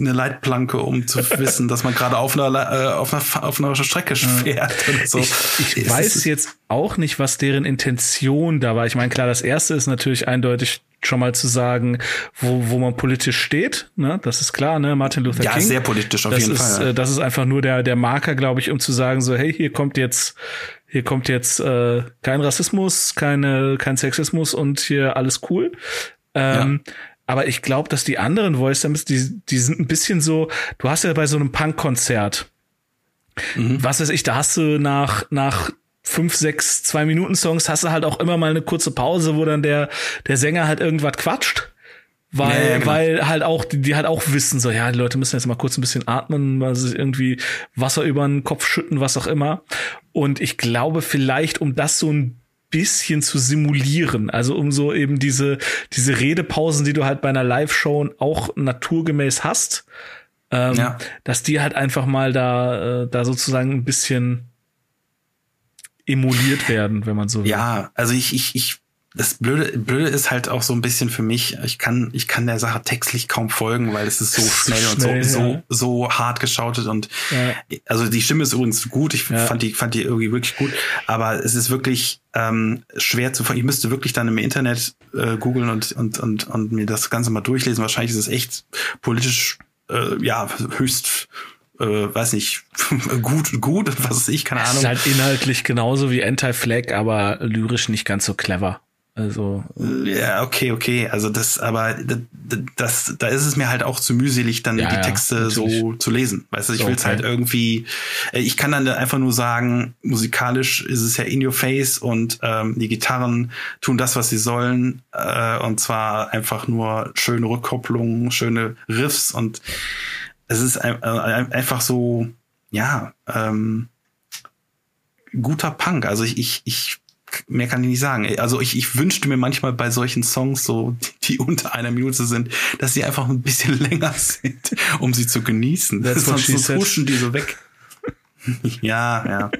eine Leitplanke, um zu wissen, dass man gerade auf einer, äh, auf einer, auf einer Strecke fährt. So. Ich, ich weiß jetzt auch nicht, was deren Intention da war. Ich meine, klar, das erste ist natürlich eindeutig schon mal zu sagen, wo, wo man politisch steht. Ne? Das ist klar, ne? Martin Luther ja, King. Ja, sehr politisch auf das jeden ist, Fall. Ja. Äh, das ist einfach nur der, der Marker, glaube ich, um zu sagen, so, hey, hier kommt jetzt, hier kommt jetzt äh, kein Rassismus, keine, kein Sexismus und hier alles cool. Ähm, ja. Aber ich glaube, dass die anderen Voice die, die sind ein bisschen so, du hast ja bei so einem Punk-Konzert, mhm. was weiß ich, da hast du nach, nach fünf, sechs, zwei Minuten Songs hast du halt auch immer mal eine kurze Pause, wo dann der, der Sänger halt irgendwas quatscht. Weil, ja, ja, genau. weil halt auch, die, die halt auch wissen, so, ja, die Leute müssen jetzt mal kurz ein bisschen atmen, mal sich irgendwie Wasser über den Kopf schütten, was auch immer. Und ich glaube, vielleicht, um das so ein bisschen zu simulieren, also um so eben diese, diese Redepausen, die du halt bei einer Live-Show auch naturgemäß hast, ähm, ja. dass die halt einfach mal da, äh, da sozusagen ein bisschen emuliert werden, wenn man so will. Ja, also ich, ich, ich, das Blöde, Blöde ist halt auch so ein bisschen für mich, ich kann, ich kann der Sache textlich kaum folgen, weil es ist so schnell, schnell und so, ja. so, so hart geschautet und, ja. also die Stimme ist übrigens gut, ich ja. fand die, fand die irgendwie wirklich gut, aber es ist wirklich, ähm, schwer zu Ich müsste wirklich dann im Internet äh, googeln und, und, und, und mir das Ganze mal durchlesen. Wahrscheinlich ist es echt politisch, äh, ja, höchst äh, weiß nicht, gut, gut, was weiß ich, keine Ahnung. Es ist halt inhaltlich genauso wie Anti-Flag, aber lyrisch nicht ganz so clever. Also ja, okay, okay. Also das, aber das, das, da ist es mir halt auch zu mühselig, dann ja, die Texte ja, so zu lesen. Weißt du, ich okay. will es halt irgendwie. Äh, ich kann dann einfach nur sagen, musikalisch ist es ja in your face und ähm, die Gitarren tun das, was sie sollen, äh, und zwar einfach nur schöne Rückkopplungen, schöne Riffs und es ist ein, äh, einfach so, ja, ähm, guter Punk. Also ich, ich, ich mehr kann ich nicht sagen. Also ich, ich wünschte mir manchmal bei solchen Songs so, die, die unter einer Minute sind, dass sie einfach ein bisschen länger sind, um sie zu genießen. That's Sonst so huschen die so weg. ja, ja.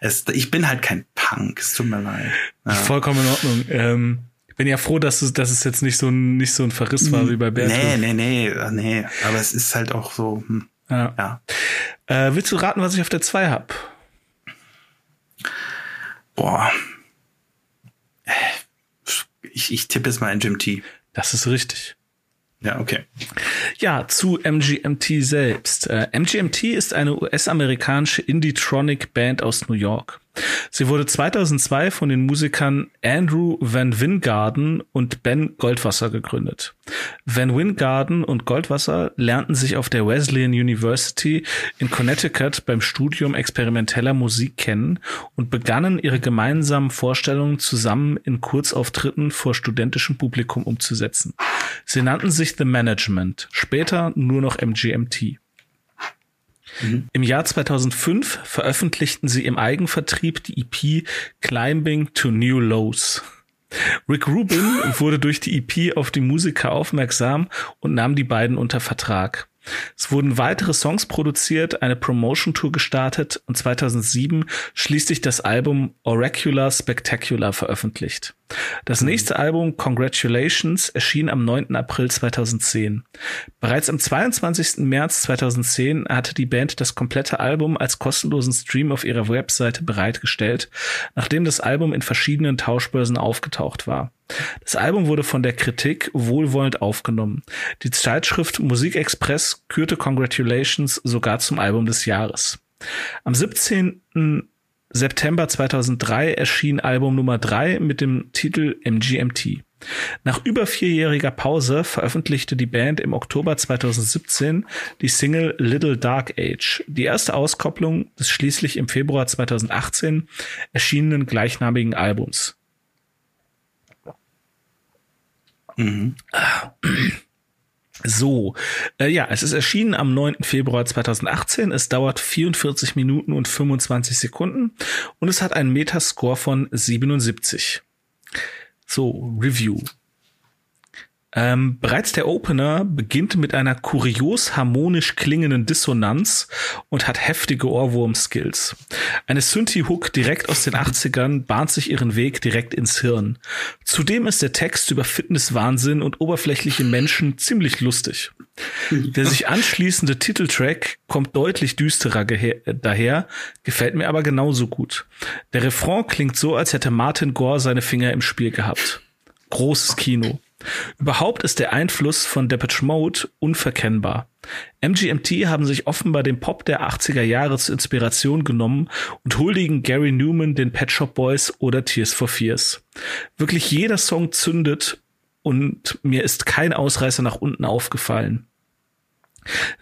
Es, ich bin halt kein Punk, es tut mir leid. Ja. Vollkommen in Ordnung. Ähm, bin ja froh, dass es, dass es jetzt nicht so ein, nicht so ein Verriss war wie bei Bertolt. Nee, nee, nee, äh, nee. Aber es ist halt auch so, hm. ja. ja. Äh, willst du raten, was ich auf der 2 hab? Boah. Ich, ich tippe jetzt mal in Jim T. Das ist richtig. Ja, okay. Ja, zu MGMT selbst. Äh, MGMT ist eine US-amerikanische Indie-Tronic-Band aus New York. Sie wurde 2002 von den Musikern Andrew Van Wingarden und Ben Goldwasser gegründet. Van Wingarden und Goldwasser lernten sich auf der Wesleyan University in Connecticut beim Studium experimenteller Musik kennen und begannen ihre gemeinsamen Vorstellungen zusammen in Kurzauftritten vor studentischem Publikum umzusetzen. Sie nannten sich The Management, später nur noch MGMT. Mhm. Im Jahr 2005 veröffentlichten sie im Eigenvertrieb die EP Climbing to New Lows. Rick Rubin wurde durch die EP auf die Musiker aufmerksam und nahm die beiden unter Vertrag. Es wurden weitere Songs produziert, eine Promotion-Tour gestartet und 2007 schließlich das Album Oracular Spectacular veröffentlicht. Das mhm. nächste Album Congratulations erschien am 9. April 2010. Bereits am 22. März 2010 hatte die Band das komplette Album als kostenlosen Stream auf ihrer Webseite bereitgestellt, nachdem das Album in verschiedenen Tauschbörsen aufgetaucht war. Das Album wurde von der Kritik wohlwollend aufgenommen. Die Zeitschrift Musikexpress kürte Congratulations sogar zum Album des Jahres. Am 17. September 2003 erschien Album Nummer 3 mit dem Titel MGMT. Nach über vierjähriger Pause veröffentlichte die Band im Oktober 2017 die Single Little Dark Age, die erste Auskopplung des schließlich im Februar 2018 erschienenen gleichnamigen Albums. Mhm. So, äh, ja, es ist erschienen am 9. Februar 2018. Es dauert 44 Minuten und 25 Sekunden und es hat einen Metascore von 77. So, Review. Ähm, bereits der Opener beginnt mit einer kurios harmonisch klingenden Dissonanz und hat heftige Ohrwurm-Skills. Eine Synthi-Hook direkt aus den 80ern bahnt sich ihren Weg direkt ins Hirn. Zudem ist der Text über Fitnesswahnsinn und oberflächliche Menschen ziemlich lustig. Der sich anschließende Titeltrack kommt deutlich düsterer daher, gefällt mir aber genauso gut. Der Refrain klingt so, als hätte Martin Gore seine Finger im Spiel gehabt. Großes Kino. Überhaupt ist der Einfluss von Depeche Mode unverkennbar. MGMT haben sich offenbar den Pop der 80er Jahre zur Inspiration genommen und huldigen Gary Newman, den Pet Shop Boys oder Tears for Fears. Wirklich jeder Song zündet und mir ist kein Ausreißer nach unten aufgefallen.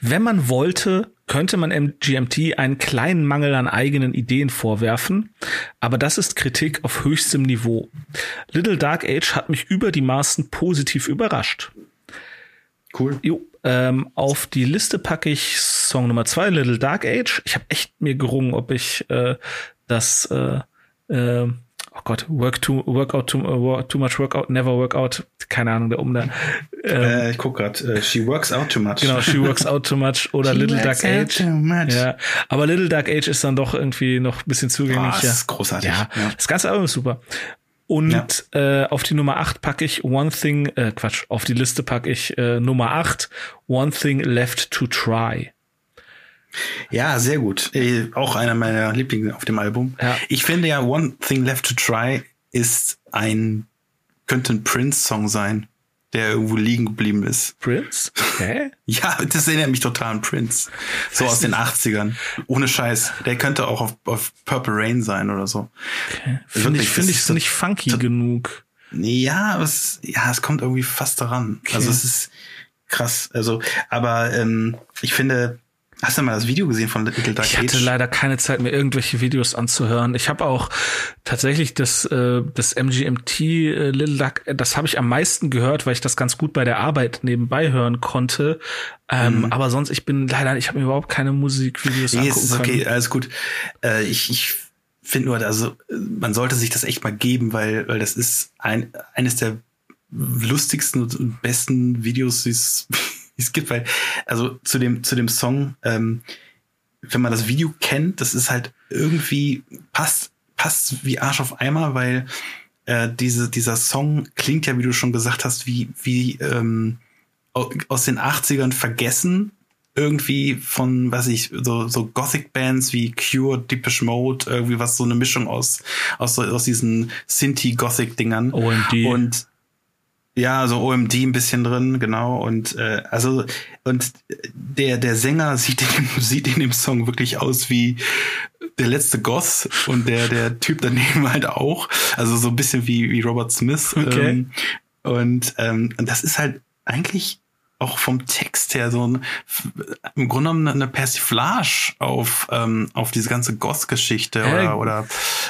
Wenn man wollte, könnte man MGMT einen kleinen Mangel an eigenen Ideen vorwerfen, aber das ist Kritik auf höchstem Niveau. Little Dark Age hat mich über die Maßen positiv überrascht. Cool. Jo, ähm, auf die Liste packe ich Song Nummer zwei, Little Dark Age. Ich habe echt mir gerungen, ob ich äh, das äh, äh, oh Gott, work too, workout too, uh, too much workout, never work out, keine Ahnung, der um da. Ähm, äh, ich guck grad, uh, she works out too much. Genau, she works out too much oder Little Dark Age. Ja, aber Little Dark Age ist dann doch irgendwie noch ein bisschen zugänglicher. Oh, das ist großartig. Ja, ja. das ganze Album ist super. Und ja. äh, auf die Nummer 8 packe ich One Thing, äh, Quatsch, auf die Liste packe ich äh, Nummer 8, One Thing Left to Try. Ja, sehr gut. Äh, auch einer meiner Lieblinge auf dem Album. Ja. Ich finde ja One Thing Left to Try ist ein, könnte ein Prince-Song sein, der irgendwo liegen geblieben ist. Prince? Okay. ja, das erinnert mich total an Prince. So aus den 80ern. Ohne Scheiß. Der könnte auch auf, auf Purple Rain sein oder so. Okay. Finde ich, finde ich so nicht funky genug. Ja, es, ja, es kommt irgendwie fast daran. Okay. Also es ist krass. Also, aber ähm, ich finde, Hast du mal das Video gesehen von Little Dark? Ich hatte leider keine Zeit, mir irgendwelche Videos anzuhören. Ich habe auch tatsächlich das, äh, das MGMT äh, Little Dark, das habe ich am meisten gehört, weil ich das ganz gut bei der Arbeit nebenbei hören konnte. Ähm, mhm. Aber sonst, ich bin leider, ich habe mir überhaupt keine Musikvideos nee, angucken ist okay, können. alles gut. Äh, ich ich finde nur, also man sollte sich das echt mal geben, weil, weil das ist ein, eines der lustigsten und besten Videos, die es es gibt, weil, also zu dem, zu dem Song, ähm, wenn man das Video kennt, das ist halt irgendwie, passt, passt wie Arsch auf Eimer, weil äh, diese, dieser Song klingt ja, wie du schon gesagt hast, wie, wie ähm, aus den 80ern vergessen, irgendwie von, was ich, so, so Gothic-Bands wie Cure, Deepish Mode, irgendwie was, so eine Mischung aus, aus, aus diesen Sinti-Gothic-Dingern. OMD. Und ja, so OMD ein bisschen drin, genau. Und äh, also und der der Sänger sieht in, sieht in dem Song wirklich aus wie der letzte Goth und der der Typ daneben halt auch. Also so ein bisschen wie wie Robert Smith. Okay. Ähm, und ähm, und das ist halt eigentlich auch vom Text her so ein, im Grunde genommen eine Persiflage auf ähm, auf diese ganze Goth-Geschichte äh, oder oder,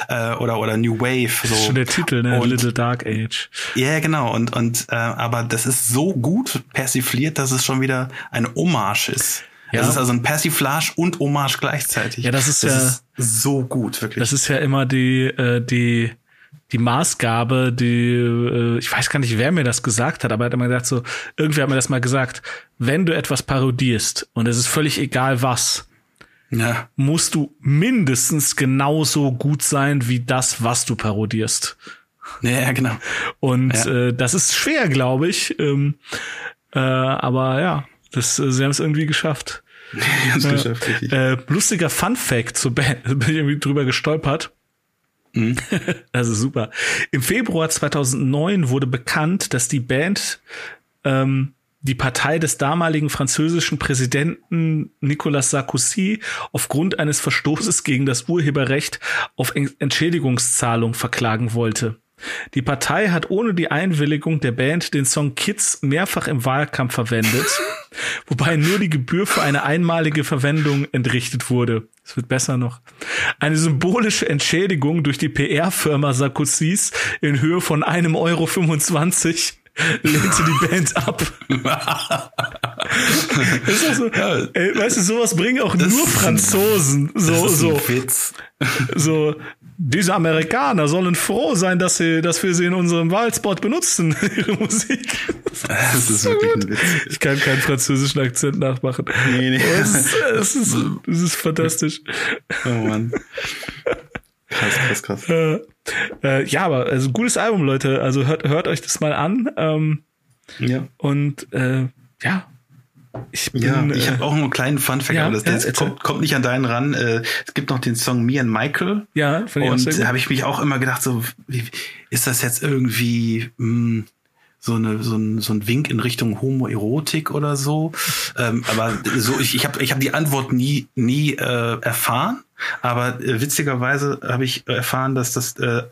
äh, oder oder New Wave. So. Das ist schon der Titel, ne? Und, Little Dark Age. Ja, yeah, genau. Und und äh, aber das ist so gut persifliert, dass es schon wieder eine Hommage ist. Ja. Das ist also ein Persiflage und Hommage gleichzeitig. Ja, das ist das ja ist so gut, wirklich. Das ist ja immer die äh, die die Maßgabe, die, äh, ich weiß gar nicht, wer mir das gesagt hat, aber er hat immer gesagt, so, irgendwie hat mir das mal gesagt, wenn du etwas parodierst und es ist völlig egal was, ja. musst du mindestens genauso gut sein wie das, was du parodierst. Ja, genau. Und ja. Äh, das ist schwer, glaube ich. Ähm, äh, aber ja, das, äh, sie haben es irgendwie geschafft. Ja, äh, lustiger Fun Fact zur Band, bin ich irgendwie drüber gestolpert Also super. Im Februar 2009 wurde bekannt, dass die Band ähm, die Partei des damaligen französischen Präsidenten Nicolas Sarkozy aufgrund eines Verstoßes gegen das Urheberrecht auf Entschädigungszahlung verklagen wollte. Die Partei hat ohne die Einwilligung der Band den Song Kids mehrfach im Wahlkampf verwendet, wobei nur die Gebühr für eine einmalige Verwendung entrichtet wurde. Es wird besser noch. Eine symbolische Entschädigung durch die PR-Firma Sarkozys in Höhe von einem Euro 25 lehnte die Band ab. ist also, ey, weißt du, sowas bringen auch das nur Franzosen. So, so, so, diese Amerikaner sollen froh sein, dass sie, dass wir sie in unserem Wahlspot benutzen, ihre Musik. Das ist wirklich ein Witz. Ich kann keinen französischen Akzent nachmachen. Nee, nee. Es ist, es ist, es ist fantastisch. Oh Mann. Krass, krass, krass. Äh, äh, ja, aber also gutes Album, Leute. Also hört, hört euch das mal an. Ähm, ja. Und äh, ja, ich bin, ja, ich äh, habe auch einen kleinen Fun-Fact, ja, aber das, ja, kommt, kommt nicht an deinen ran. Äh, es gibt noch den Song Me and Michael. Ja, und da habe ich mich auch immer gedacht, so wie, ist das jetzt irgendwie mh, hm, so eine so ein, so ein Wink in Richtung Homoerotik oder so? ähm, aber so ich ich habe ich hab die Antwort nie nie äh, erfahren. Aber äh, witzigerweise habe ich erfahren, dass das äh,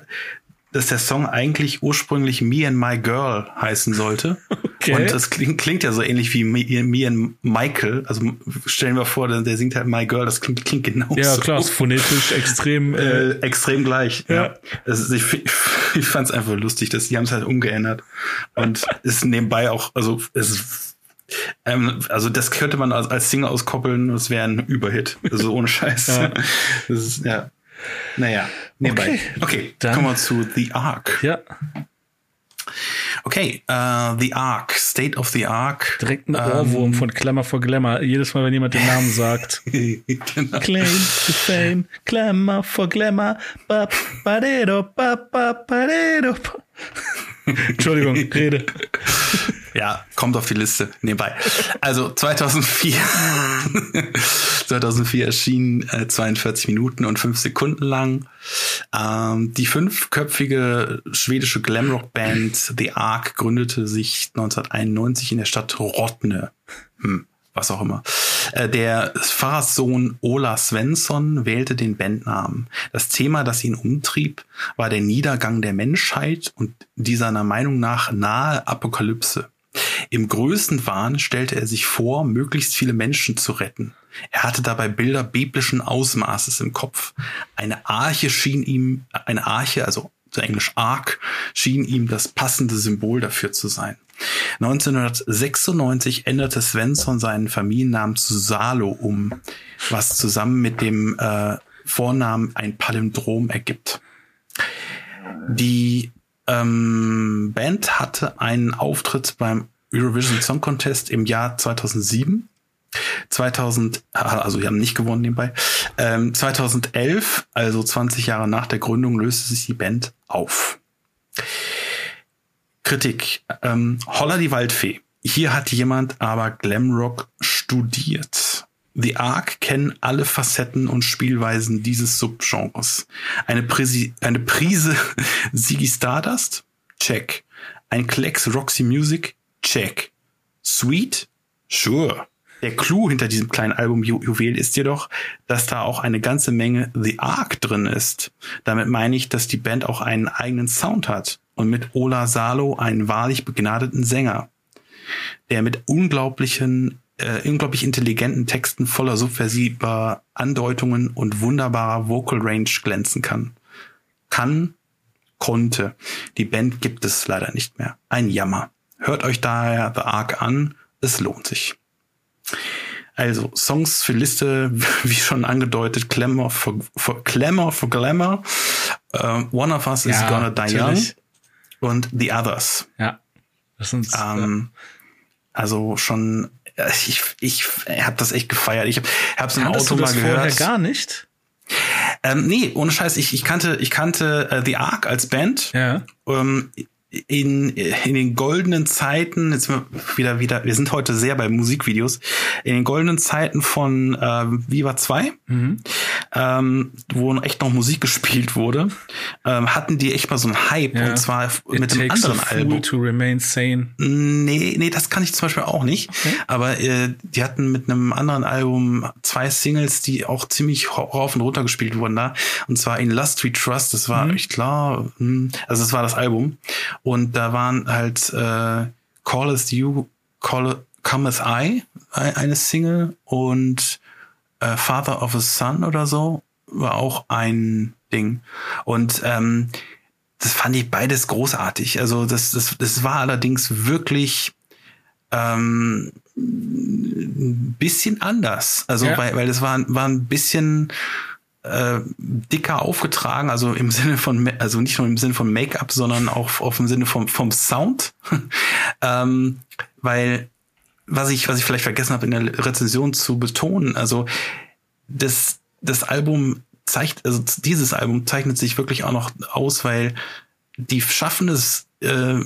dass der Song eigentlich ursprünglich Me and My Girl heißen sollte. Okay. Und das klingt, klingt ja so ähnlich wie Me, Me and Michael. Also stellen wir vor, der, der singt halt My Girl, das klingt, klingt genauso. Ja, klar, ist phonetisch extrem äh, äh, extrem gleich. Ja. ja. Ist, ich ich fand es einfach lustig, dass die haben es halt umgeändert. Und ist nebenbei auch, also es ähm, also das könnte man als, als Single auskoppeln, das wäre ein Überhit. Also ohne Scheiß. ja. Das ist, ja. Naja, nebenbei. Okay, okay dann kommen wir zu The Ark. Ja. Okay, uh, The Ark, State of the Ark. Direkt ein Ohrwurm um, von Glamour for Glamour. Jedes Mal, wenn jemand den Namen sagt. genau. Claim to fame, Glamour for Glamour. Ba, ba, de, do, ba, ba, ba, de, do, ba. Entschuldigung, Rede. Ja, kommt auf die Liste nebenbei. Also 2004, 2004 erschien äh, 42 Minuten und 5 Sekunden lang. Ähm, die fünfköpfige schwedische Glamrock-Band The Ark gründete sich 1991 in der Stadt Rottne. Hm was auch immer. Äh, der Pfarrerssohn Ola Svensson wählte den Bandnamen. Das Thema, das ihn umtrieb, war der Niedergang der Menschheit und die seiner Meinung nach nahe Apokalypse. Im größten Wahn stellte er sich vor, möglichst viele Menschen zu retten. Er hatte dabei Bilder biblischen Ausmaßes im Kopf. Eine Arche schien ihm, eine Arche, also zu Englisch Ark, schien ihm das passende Symbol dafür zu sein. 1996 änderte Svensson seinen Familiennamen zu Salo um, was zusammen mit dem äh, Vornamen ein Palindrom ergibt. Die ähm, Band hatte einen Auftritt beim Eurovision Song Contest im Jahr 2007. 2000, also die haben nicht gewonnen nebenbei. Ähm, 2011, also 20 Jahre nach der Gründung, löste sich die Band auf. Kritik. Ähm, Holla die Waldfee. Hier hat jemand aber Glamrock studiert. The Ark kennen alle Facetten und Spielweisen dieses Subgenres. Eine, Prise, eine Prise Ziggy Stardust? Check. Ein Klecks Roxy Music? Check. Sweet? Sure. Der Clou hinter diesem kleinen Album Ju Juwel ist jedoch, dass da auch eine ganze Menge The Ark drin ist. Damit meine ich, dass die Band auch einen eigenen Sound hat und mit Ola Salo einen wahrlich begnadeten Sänger, der mit unglaublichen, äh, unglaublich intelligenten Texten voller subversiver Andeutungen und wunderbarer Vocal Range glänzen kann. Kann, konnte. Die Band gibt es leider nicht mehr. Ein Jammer. Hört euch daher The Ark an, es lohnt sich. Also Songs für Liste, wie schon angedeutet, Clamor for, for, Clamor for Glamour, uh, One of Us ja, is Gonna Die natürlich. Young, und The Others. Ja. Das sind ähm, ja. Also schon, ich, ich habe das echt gefeiert. Ich habe es im Auto mal gehört. Vorher gar nicht? Ähm, nee, ohne Scheiß. Ich, ich kannte, ich kannte äh, The Ark als Band. Ja. Ähm, in, in den goldenen Zeiten, jetzt wieder, wieder, wir sind heute sehr bei Musikvideos, in den goldenen Zeiten von äh, Viva 2 mhm. ähm, wo echt noch Musik gespielt wurde, ähm, hatten die echt mal so einen Hype ja. und zwar It mit einem anderen Album. To remain sane. Nee, nee, das kann ich zum Beispiel auch nicht. Okay. Aber äh, die hatten mit einem anderen Album zwei Singles, die auch ziemlich rauf und runter gespielt wurden da. Und zwar in Lust We Trust, das war, mhm. ich klar, hm, also das war das Album. Und da waren halt äh, Callest You, Call, Cometh I, eine Single und äh, Father of a Son oder so war auch ein Ding. Und ähm, das fand ich beides großartig. Also das, das, das war allerdings wirklich ähm, ein bisschen anders. Also ja. weil, weil das war, war ein bisschen äh, dicker aufgetragen, also im Sinne von, also nicht nur im Sinne von Make-up, sondern auch auf im Sinne vom, vom Sound. ähm, weil was ich, was ich vielleicht vergessen habe in der Rezension zu betonen, also das, das Album zeigt, also dieses Album zeichnet sich wirklich auch noch aus, weil die schaffen es, äh,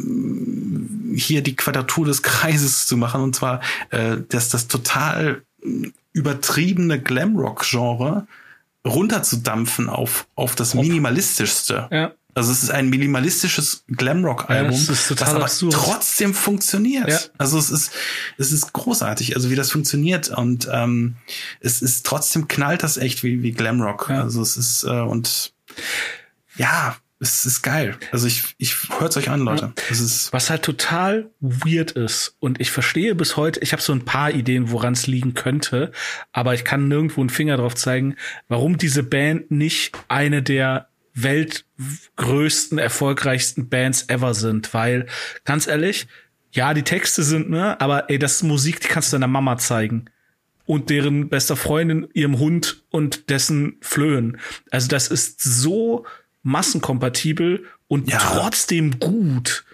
hier die Quadratur des Kreises zu machen, und zwar, äh, dass das total übertriebene Glamrock-Genre runterzudampfen auf, auf das minimalistischste. Ja. Also es ist ein minimalistisches Glamrock-Album, ja, das, das aber absurd. trotzdem funktioniert. Ja. Also es ist, es ist großartig, also wie das funktioniert. Und ähm, es ist trotzdem knallt das echt wie, wie Glamrock. Ja. Also es ist, äh, und ja, es ist geil. Also ich, ich hört's euch an, Leute. Es ist Was halt total weird ist. Und ich verstehe bis heute, ich habe so ein paar Ideen, woran es liegen könnte, aber ich kann nirgendwo einen Finger drauf zeigen, warum diese Band nicht eine der weltgrößten, erfolgreichsten Bands ever sind, weil, ganz ehrlich, ja, die Texte sind, ne, aber ey, das ist Musik, die kannst du deiner Mama zeigen. Und deren bester Freundin, ihrem Hund und dessen Flöhen. Also das ist so massenkompatibel und ja. trotzdem gut.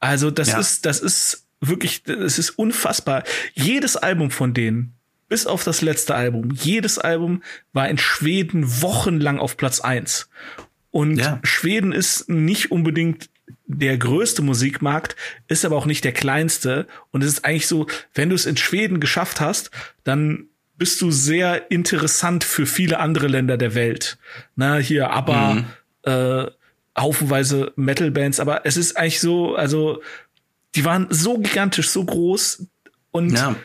Also das ja. ist, das ist wirklich, das ist unfassbar. Jedes Album von denen, bis auf das letzte Album, jedes Album war in Schweden wochenlang auf Platz eins. Und ja. Schweden ist nicht unbedingt der größte Musikmarkt, ist aber auch nicht der kleinste. Und es ist eigentlich so, wenn du es in Schweden geschafft hast, dann bist du sehr interessant für viele andere Länder der Welt. Na, hier, aber mhm. Äh, haufenweise Metal-Bands, aber es ist eigentlich so, also die waren so gigantisch, so groß und ja.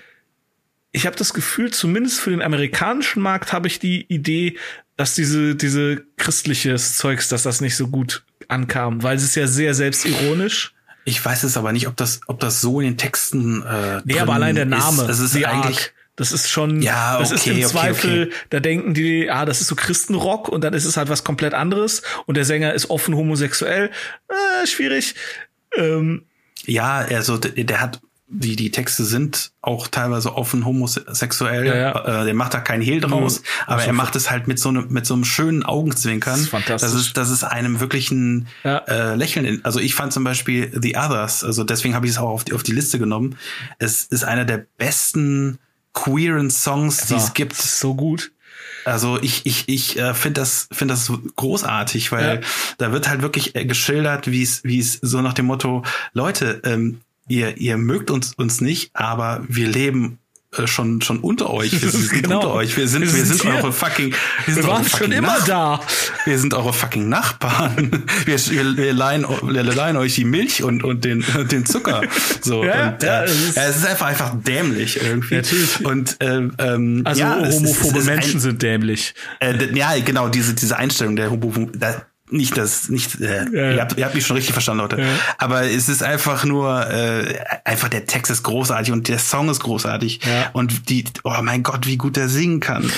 ich habe das Gefühl, zumindest für den amerikanischen Markt habe ich die Idee, dass diese, diese christliches Zeugs, dass das nicht so gut ankam, weil es ist ja sehr selbstironisch. Ich weiß es aber nicht, ob das, ob das so in den Texten. Äh, nee, aber allein der Name. Ist, das ist eigentlich. Das ist schon, ja, okay, das ist im Zweifel, okay, okay. da denken die, ah, das ist so Christenrock und dann ist es halt was komplett anderes und der Sänger ist offen homosexuell. Äh, schwierig. Ähm, ja, also der, der hat die, die Texte sind auch teilweise offen homosexuell. Ja, ja. Äh, der macht da keinen Hehl draus, mhm. aber er macht es halt mit so, ne, mit so einem schönen Augenzwinkern. Das ist fantastisch. Das ist, das ist einem wirklichen ja. äh, Lächeln. In, also ich fand zum Beispiel The Others, also deswegen habe ich es auch auf die, auf die Liste genommen. Es ist einer der besten queeren Songs, die es gibt. So gut. Also ich ich ich äh, finde das finde das großartig, weil ja. da wird halt wirklich äh, geschildert, wie es wie es so nach dem Motto Leute, ähm, ihr, ihr mögt uns, uns nicht, aber wir leben schon schon unter euch. Wir sind genau. unter euch. Wir sind wir, wir sind, sind eure fucking wir, wir waren schon immer Nach da. Wir sind eure fucking Nachbarn. Wir, wir, wir, leihen, wir leihen euch die Milch und und den den Zucker. So ja, und, ja, äh, es, ist, es ist einfach einfach dämlich irgendwie. Natürlich. Und ähm, ähm also ja, homophobe Menschen ein, sind dämlich. Äh, ja, genau diese diese Einstellung der homophoben nicht das, nicht, äh, ja, Ihr, habt, ihr habt mich schon richtig verstanden, Leute. Ja. Aber es ist einfach nur, äh, einfach der Text ist großartig und der Song ist großartig. Ja. Und die, oh mein Gott, wie gut der singen kann.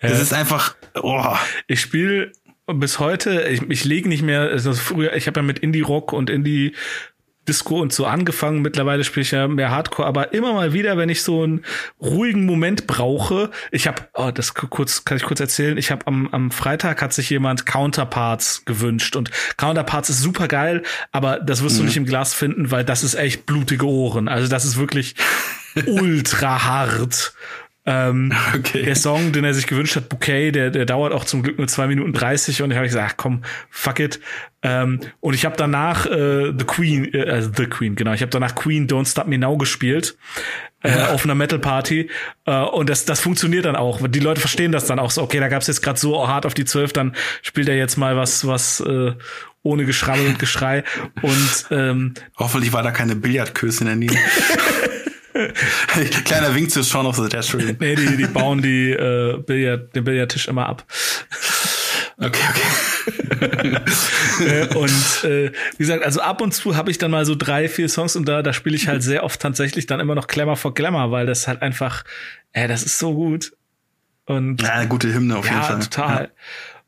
Es ist einfach, oh. Ich spiele bis heute, ich, ich lege nicht mehr, also früher, ich habe ja mit Indie-Rock und Indie Disco und so angefangen. Mittlerweile spiele ich ja mehr Hardcore, aber immer mal wieder, wenn ich so einen ruhigen Moment brauche. Ich habe, oh, das kurz kann ich kurz erzählen. Ich habe am, am Freitag hat sich jemand Counterparts gewünscht und Counterparts ist super geil, aber das wirst mhm. du nicht im Glas finden, weil das ist echt blutige Ohren. Also das ist wirklich ultra hart. Ähm, okay. Der Song, den er sich gewünscht hat, Bouquet, der, der dauert auch zum Glück nur zwei Minuten dreißig und ich habe gesagt, komm, fuck it. Ähm, und ich habe danach äh, The Queen, äh, also The Queen, genau, ich habe danach Queen Don't Stop Me Now gespielt. äh, auf einer Metal Party äh, und das das funktioniert dann auch. Die Leute verstehen das dann auch so. Okay, da gab's jetzt gerade so hart auf die Zwölf, dann spielt er jetzt mal was was äh, ohne Geschrammel und Geschrei und ähm, hoffentlich war da keine Billardköse in der Nähe. Kleiner Wink zu Shaun of the Dead. Nee, die, die bauen die äh, Billard, den Billardtisch immer ab. Okay, okay. äh, und äh, wie gesagt, also ab und zu habe ich dann mal so drei, vier Songs und da, da spiele ich halt sehr oft tatsächlich dann immer noch Glamour for Glamour, weil das halt einfach, äh, das ist so gut. Und ja, gute Hymne auf ja, jeden Fall. Total. Ja.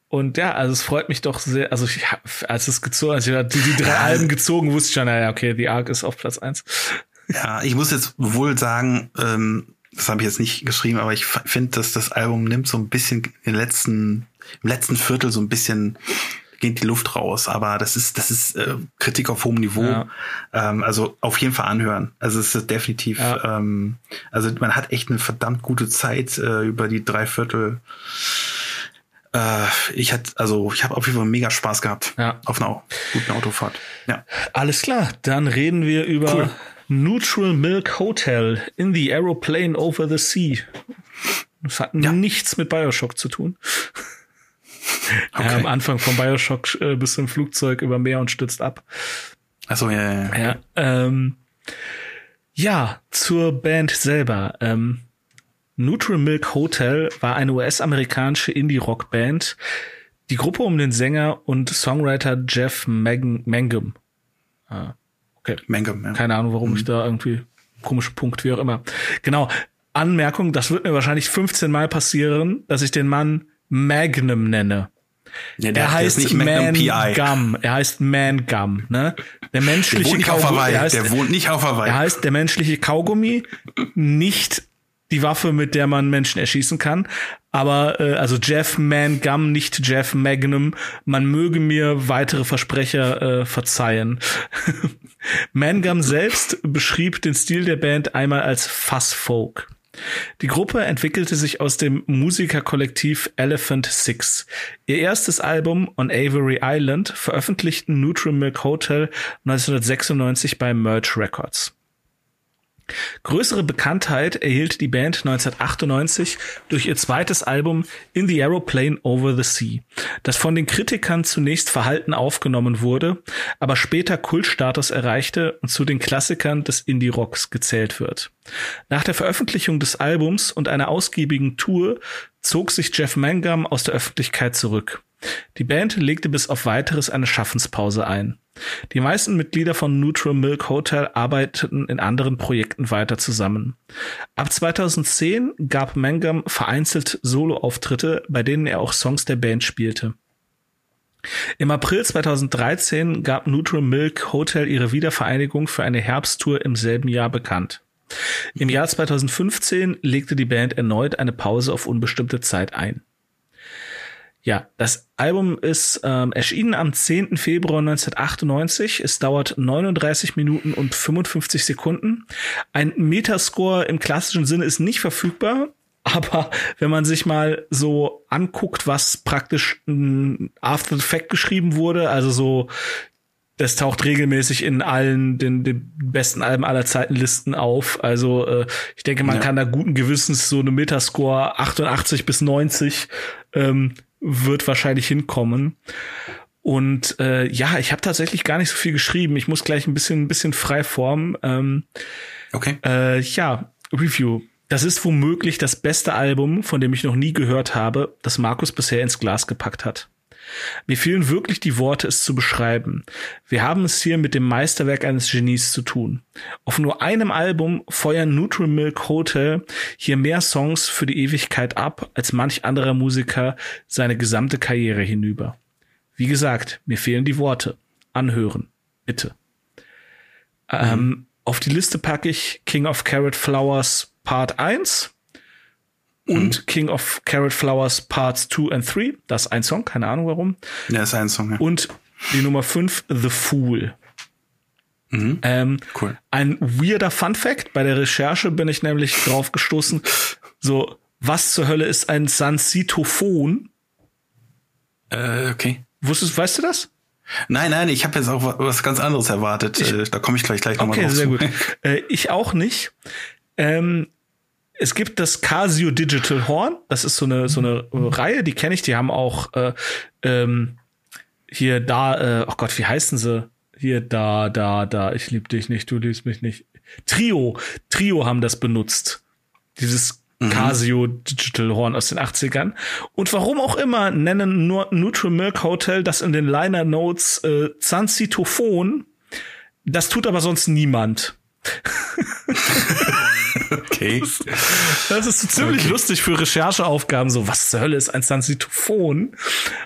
Und ja, also es freut mich doch sehr. Also ich, als es gezogen, als ich die, die drei ja. Alben gezogen, wusste ich schon, naja, okay, The Ark ist auf Platz eins. Ja, ich muss jetzt wohl sagen, ähm, das habe ich jetzt nicht geschrieben, aber ich finde, dass das Album nimmt so ein bisschen den letzten, im letzten Viertel so ein bisschen geht die Luft raus. Aber das ist, das ist äh, Kritik auf hohem Niveau. Ja. Ähm, also auf jeden Fall anhören. Also es ist definitiv, ja. ähm, also man hat echt eine verdammt gute Zeit äh, über die drei Viertel. Äh, ich hatte, also ich habe auf jeden Fall mega Spaß gehabt ja. auf einer guten Autofahrt. Ja. Alles klar, dann reden wir über cool. Neutral Milk Hotel in the Aeroplane over the Sea. Das hat ja. nichts mit Bioshock zu tun. Okay. Ja, am Anfang von Bioshock äh, bist du im Flugzeug über Meer und stürzt ab. Achso, ja, ja, ja. Ja, ähm, ja zur Band selber. Ähm, Neutral Milk Hotel war eine US-amerikanische Indie-Rock-Band. Die Gruppe um den Sänger und Songwriter Jeff Mangum. Ah, okay. Mangum, ja. Keine Ahnung, warum mhm. ich da irgendwie komische Punkt, wie auch immer. Genau. Anmerkung, das wird mir wahrscheinlich 15 Mal passieren, dass ich den Mann Magnum nenne. Ja, der, er heißt nicht Man Gum. Er heißt Man Gum, ne? Der menschliche der wohnt Kaugummi. Der, heißt, der wohnt nicht auf Hawaii. Er heißt der menschliche Kaugummi, nicht die Waffe, mit der man Menschen erschießen kann. Aber äh, also Jeff Man Gum, nicht Jeff Magnum. Man möge mir weitere Versprecher äh, verzeihen. Man Gum selbst beschrieb den Stil der Band einmal als Fuzz Folk. Die Gruppe entwickelte sich aus dem Musikerkollektiv Elephant Six. Ihr erstes Album On Avery Island veröffentlichten Neutral Milk Hotel 1996 bei Merge Records. Größere Bekanntheit erhielt die Band 1998 durch ihr zweites Album In the Aeroplane Over the Sea, das von den Kritikern zunächst verhalten aufgenommen wurde, aber später Kultstatus erreichte und zu den Klassikern des Indie-Rocks gezählt wird. Nach der Veröffentlichung des Albums und einer ausgiebigen Tour zog sich Jeff Mangum aus der Öffentlichkeit zurück. Die Band legte bis auf weiteres eine Schaffenspause ein. Die meisten Mitglieder von Neutral Milk Hotel arbeiteten in anderen Projekten weiter zusammen. Ab 2010 gab Mangum vereinzelt Soloauftritte, bei denen er auch Songs der Band spielte. Im April 2013 gab Neutral Milk Hotel ihre Wiedervereinigung für eine Herbsttour im selben Jahr bekannt. Im Jahr 2015 legte die Band erneut eine Pause auf unbestimmte Zeit ein. Ja, das Album ist ähm, erschienen am 10. Februar 1998. Es dauert 39 Minuten und 55 Sekunden. Ein Metascore im klassischen Sinne ist nicht verfügbar. Aber wenn man sich mal so anguckt, was praktisch After the Fact geschrieben wurde, also so, das taucht regelmäßig in allen den, den besten Alben aller Zeiten Listen auf. Also äh, ich denke, man ja. kann da guten Gewissens so eine Metascore 88 bis 90 ähm, wird wahrscheinlich hinkommen. Und äh, ja, ich habe tatsächlich gar nicht so viel geschrieben. Ich muss gleich ein bisschen, ein bisschen frei formen. Ähm, okay. Äh, ja, Review. Das ist womöglich das beste Album, von dem ich noch nie gehört habe, das Markus bisher ins Glas gepackt hat. Mir fehlen wirklich die Worte, es zu beschreiben. Wir haben es hier mit dem Meisterwerk eines Genies zu tun. Auf nur einem Album feuern Neutral Milk Hotel hier mehr Songs für die Ewigkeit ab, als manch anderer Musiker seine gesamte Karriere hinüber. Wie gesagt, mir fehlen die Worte. Anhören. Bitte. Mhm. Ähm, auf die Liste packe ich King of Carrot Flowers Part 1 und mhm. King of Carrot Flowers Parts 2 and 3. Das ist ein Song, keine Ahnung warum. Ja, ist ein Song, ja. Und die Nummer 5, The Fool. Mhm. Ähm, cool. Ein weirder Fun Fact. Bei der Recherche bin ich nämlich drauf gestoßen. So, was zur Hölle ist ein Sansitophon? Äh, okay. Wusstest, weißt du das? Nein, nein, ich habe jetzt auch was ganz anderes erwartet. Ich, äh, da komme ich gleich gleich nochmal okay, drauf. Okay, sehr gut. Äh, ich auch nicht. Ähm, es gibt das Casio Digital Horn. Das ist so eine so eine Reihe, die kenne ich. Die haben auch äh, ähm, hier da. Äh, oh Gott, wie heißen sie? Hier da da da. Ich lieb dich nicht, du liebst mich nicht. Trio, Trio haben das benutzt. Dieses mhm. Casio Digital Horn aus den 80ern. Und warum auch immer nennen nur Neutral Milk Hotel das in den Liner Notes äh, Zancitophon. Das tut aber sonst niemand. okay. Das, ist so ziemlich okay. lustig für Rechercheaufgaben. So, was zur Hölle ist ein Sansitophon?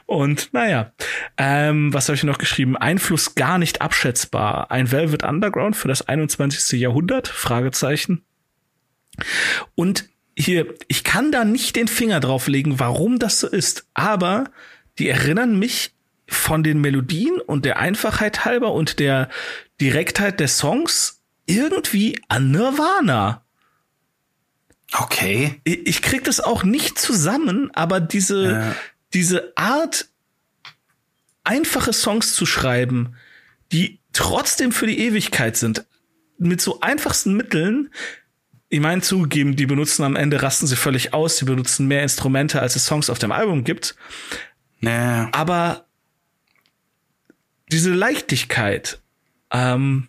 Und naja, ähm, was habe ich noch geschrieben? Einfluss gar nicht abschätzbar. Ein Velvet Underground für das 21. Jahrhundert? Fragezeichen. Und hier, ich kann da nicht den Finger drauf legen, warum das so ist, aber die erinnern mich von den Melodien und der Einfachheit halber und der Direktheit der Songs irgendwie an Nirvana. Okay. Ich krieg das auch nicht zusammen, aber diese, ja. diese Art, einfache Songs zu schreiben, die trotzdem für die Ewigkeit sind, mit so einfachsten Mitteln, ich meine zugegeben, die benutzen am Ende, rasten sie völlig aus, die benutzen mehr Instrumente, als es Songs auf dem Album gibt. Ja. Aber diese Leichtigkeit, ähm,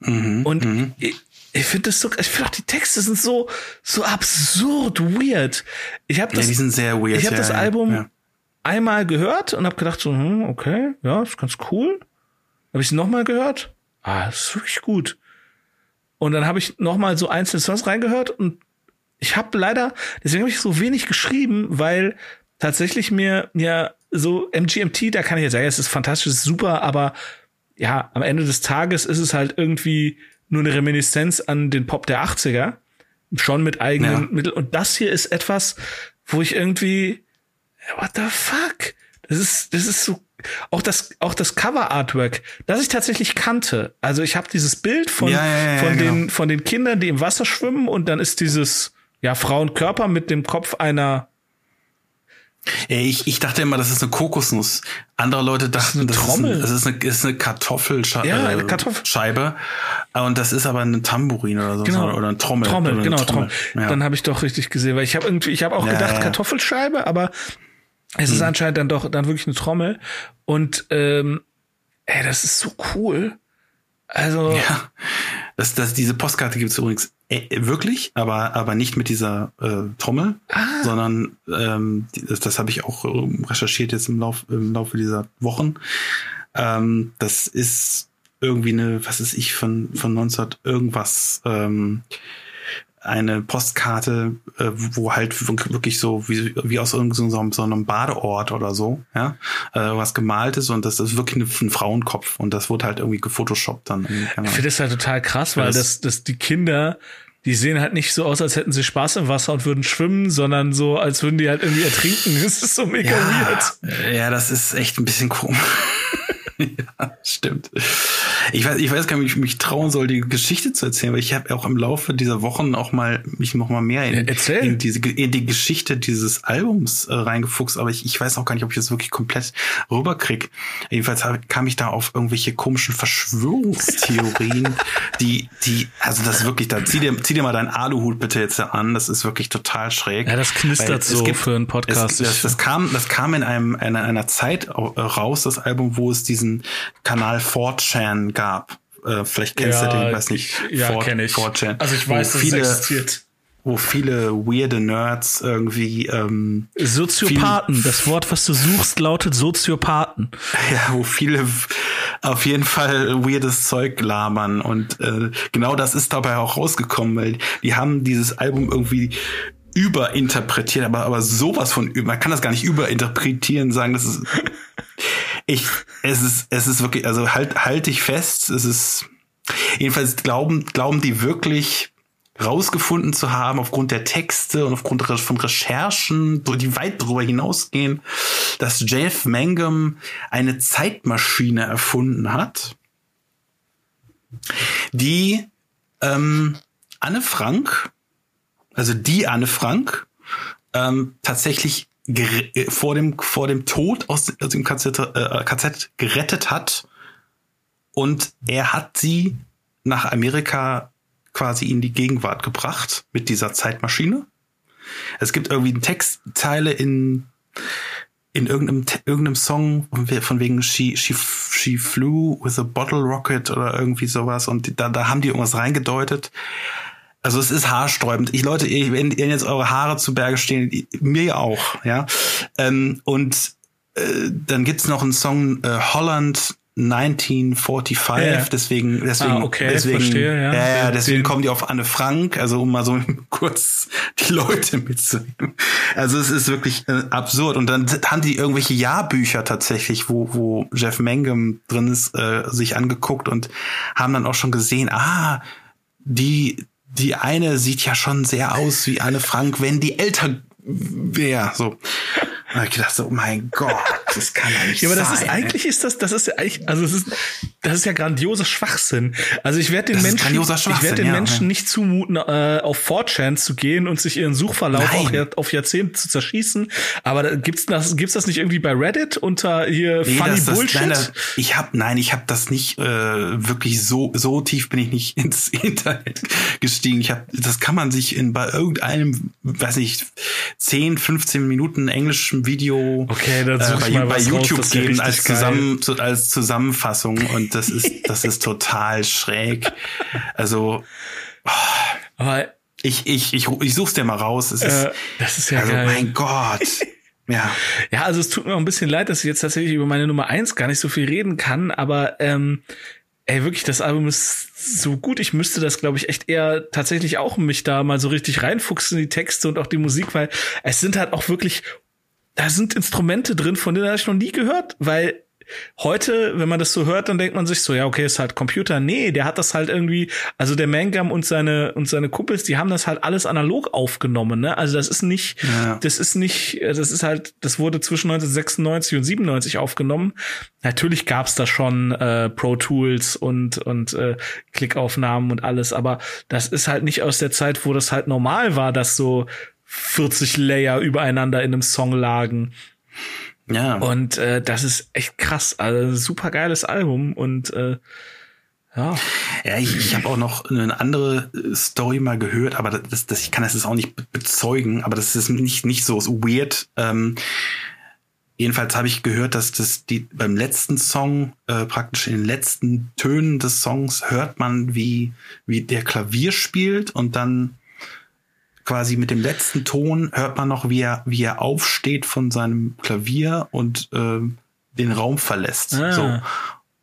mhm, und mhm. ich, ich finde das so, ich finde auch die Texte sind so, so absurd weird. Ich habe das, ja, die sind sehr weird. Ich habe ja, das Album ja. einmal gehört und habe gedacht so, hm, okay, ja, ist ganz cool. Habe ich es nochmal gehört? Ah, ist wirklich gut. Und dann habe ich nochmal so einzelne Songs reingehört und ich habe leider, deswegen habe ich so wenig geschrieben, weil tatsächlich mir ja so MGMT, da kann ich jetzt sagen, es ist fantastisch, es ist super, aber ja, am Ende des Tages ist es halt irgendwie nur eine Reminiszenz an den Pop der 80er. Schon mit eigenen ja. Mitteln. Und das hier ist etwas, wo ich irgendwie, what the fuck? Das ist, das ist so, auch das, auch das Cover Artwork, das ich tatsächlich kannte. Also ich habe dieses Bild von, ja, ja, von genau. den, von den Kindern, die im Wasser schwimmen und dann ist dieses, ja, Frauenkörper mit dem Kopf einer ich, ich dachte immer, das ist eine Kokosnuss. Andere Leute dachten, das ist eine, das ist, eine, ist eine Kartoffelscheibe. Ja, eine Kartoffelscheibe. Und das ist aber eine Tambourin oder so. Genau. Oder ein Trommel. Trommel, genau, Trommel. Trommel. Ja. Dann habe ich doch richtig gesehen, weil ich habe irgendwie, ich habe auch ja, gedacht, ja. Kartoffelscheibe, aber es ist hm. anscheinend dann doch dann wirklich eine Trommel. Und ähm, ey, das ist so cool. Also. Ja. Das, das, diese Postkarte gibt es übrigens äh, wirklich, aber, aber nicht mit dieser äh, Trommel, ah. sondern ähm, das, das habe ich auch ähm, recherchiert jetzt im, Lauf, im Laufe dieser Wochen. Ähm, das ist irgendwie eine, was ist ich, von, von 19 irgendwas ähm, eine Postkarte, äh, wo halt wirklich so wie, wie aus irgendeinem so einem Badeort oder so, ja, äh, was gemalt ist und das ist wirklich ein Frauenkopf und das wurde halt irgendwie gefotoshoppt dann. Ich finde das halt total krass, weil das, das die Kinder, die sehen halt nicht so aus, als hätten sie Spaß im Wasser und würden schwimmen, sondern so, als würden die halt irgendwie ertrinken. Das ist so mega ja, weird. Ja, das ist echt ein bisschen komisch. ja, stimmt. Ich weiß, ich weiß gar nicht, ob ich mich trauen soll, die Geschichte zu erzählen, weil ich habe auch im Laufe dieser Wochen auch mal mich noch mal mehr in, in diese in die Geschichte dieses Albums äh, reingefuchst, aber ich, ich weiß auch gar nicht, ob ich das wirklich komplett rüberkrieg. Jedenfalls hab, kam ich da auf irgendwelche komischen Verschwörungstheorien, die die also das wirklich, da zieh dir zieh dir mal deinen Aluhut bitte jetzt an, das ist wirklich total schräg. Ja, das knistert so gibt, für einen Podcast. Es, das, das kam das kam in einem einer, einer Zeit raus, das Album, wo es diesen Kanal 4chan gab. Äh, vielleicht kennst ja, du den, weiß nicht. Ja, 4, kenne ich. 4chan, also ich weiß, dass viele, es existiert. Wo viele weirde Nerds irgendwie ähm, Soziopathen. Viel, das Wort, was du suchst, lautet Soziopathen. Ja, wo viele auf jeden Fall weirdes Zeug labern und äh, genau das ist dabei auch rausgekommen, weil die haben dieses Album irgendwie überinterpretiert, aber aber sowas von man kann das gar nicht überinterpretieren, sagen, das ist ich, es ist, es ist wirklich, also halt, halt dich fest, es ist, jedenfalls glauben, glauben die wirklich, rausgefunden zu haben aufgrund der Texte und aufgrund von Recherchen, die weit darüber hinausgehen, dass Jeff Mangum eine Zeitmaschine erfunden hat, die ähm, Anne Frank, also die Anne Frank, ähm, tatsächlich vor dem, vor dem Tod aus, aus dem KZ, äh, KZ gerettet hat. Und er hat sie nach Amerika quasi in die Gegenwart gebracht mit dieser Zeitmaschine. Es gibt irgendwie eine Textteile in in irgendeinem, irgendeinem Song von wegen she, she, she flew with a bottle rocket oder irgendwie sowas und da, da haben die irgendwas reingedeutet. Also es ist haarsträubend. Ich Leute, wenn ihr jetzt eure Haare zu Berge stehen, mir auch, ja. Ähm, und äh, dann gibt's noch einen Song äh, Holland 1945, ja. deswegen, deswegen, ah, okay, deswegen, verstehe, ja. ja, ja deswegen kommen die auf Anne Frank, also um mal so kurz die Leute mitzunehmen. Also es ist wirklich äh, absurd. Und dann haben die irgendwelche Jahrbücher tatsächlich, wo, wo Jeff Mangum drin ist, äh, sich angeguckt und haben dann auch schon gesehen, ah, die, die eine sieht ja schon sehr aus wie Anne Frank, wenn die älter wäre, so. Und ich gedacht so, oh mein Gott, das kann ja nicht ja, aber sein. das ist eigentlich ist das, das ist ja eigentlich, also es ist, das ist ja grandioser Schwachsinn. Also ich werde den das Menschen, ich werde den ja, Menschen ja. nicht zumuten, äh, auf 4chan zu gehen und sich ihren Suchverlauf Nein. auch auf Jahrzehnte zu zerschießen. Aber da, gibt's das, gibt's das nicht irgendwie bei Reddit unter hier nee, funny das, Bullshit? nein, das, ich habe, nein, ich habe das nicht äh, wirklich so so tief bin ich nicht ins Internet gestiegen. Ich habe, das kann man sich in bei irgendeinem, weiß nicht, 10, 15 Minuten englischem Video okay, äh, bei, bei YouTube raus, geben als, zusammen, zu, als Zusammenfassung und das ist, das ist total schräg. Also, oh, aber ich, ich, ich, ich such's dir mal raus. Es ist, äh, das ist ja also, geil. mein Gott. Ja. Ja, also es tut mir auch ein bisschen leid, dass ich jetzt tatsächlich über meine Nummer eins gar nicht so viel reden kann, aber ähm, ey, wirklich, das Album ist so gut. Ich müsste das, glaube ich, echt eher tatsächlich auch mich da mal so richtig reinfuchsen in die Texte und auch die Musik, weil es sind halt auch wirklich da sind Instrumente drin, von denen habe ich noch nie gehört, weil Heute, wenn man das so hört, dann denkt man sich so, ja, okay, ist halt Computer. Nee, der hat das halt irgendwie, also der Mangam und seine und seine Kumpels, die haben das halt alles analog aufgenommen, ne? Also das ist nicht, ja. das ist nicht, das ist halt, das wurde zwischen 1996 und 97 aufgenommen. Natürlich gab's da schon äh, Pro Tools und und äh, Klickaufnahmen und alles, aber das ist halt nicht aus der Zeit, wo das halt normal war, dass so 40 Layer übereinander in einem Song lagen. Ja. Und äh, das ist echt krass. Also super geiles Album und äh, ja. Ja, ich, ich habe auch noch eine andere Story mal gehört, aber das, das, ich kann das jetzt auch nicht bezeugen, aber das ist nicht, nicht so weird. Ähm, jedenfalls habe ich gehört, dass das die beim letzten Song, äh, praktisch in den letzten Tönen des Songs, hört man, wie, wie der Klavier spielt und dann quasi mit dem letzten Ton hört man noch, wie er, wie er aufsteht von seinem Klavier und äh, den Raum verlässt. Ah. So.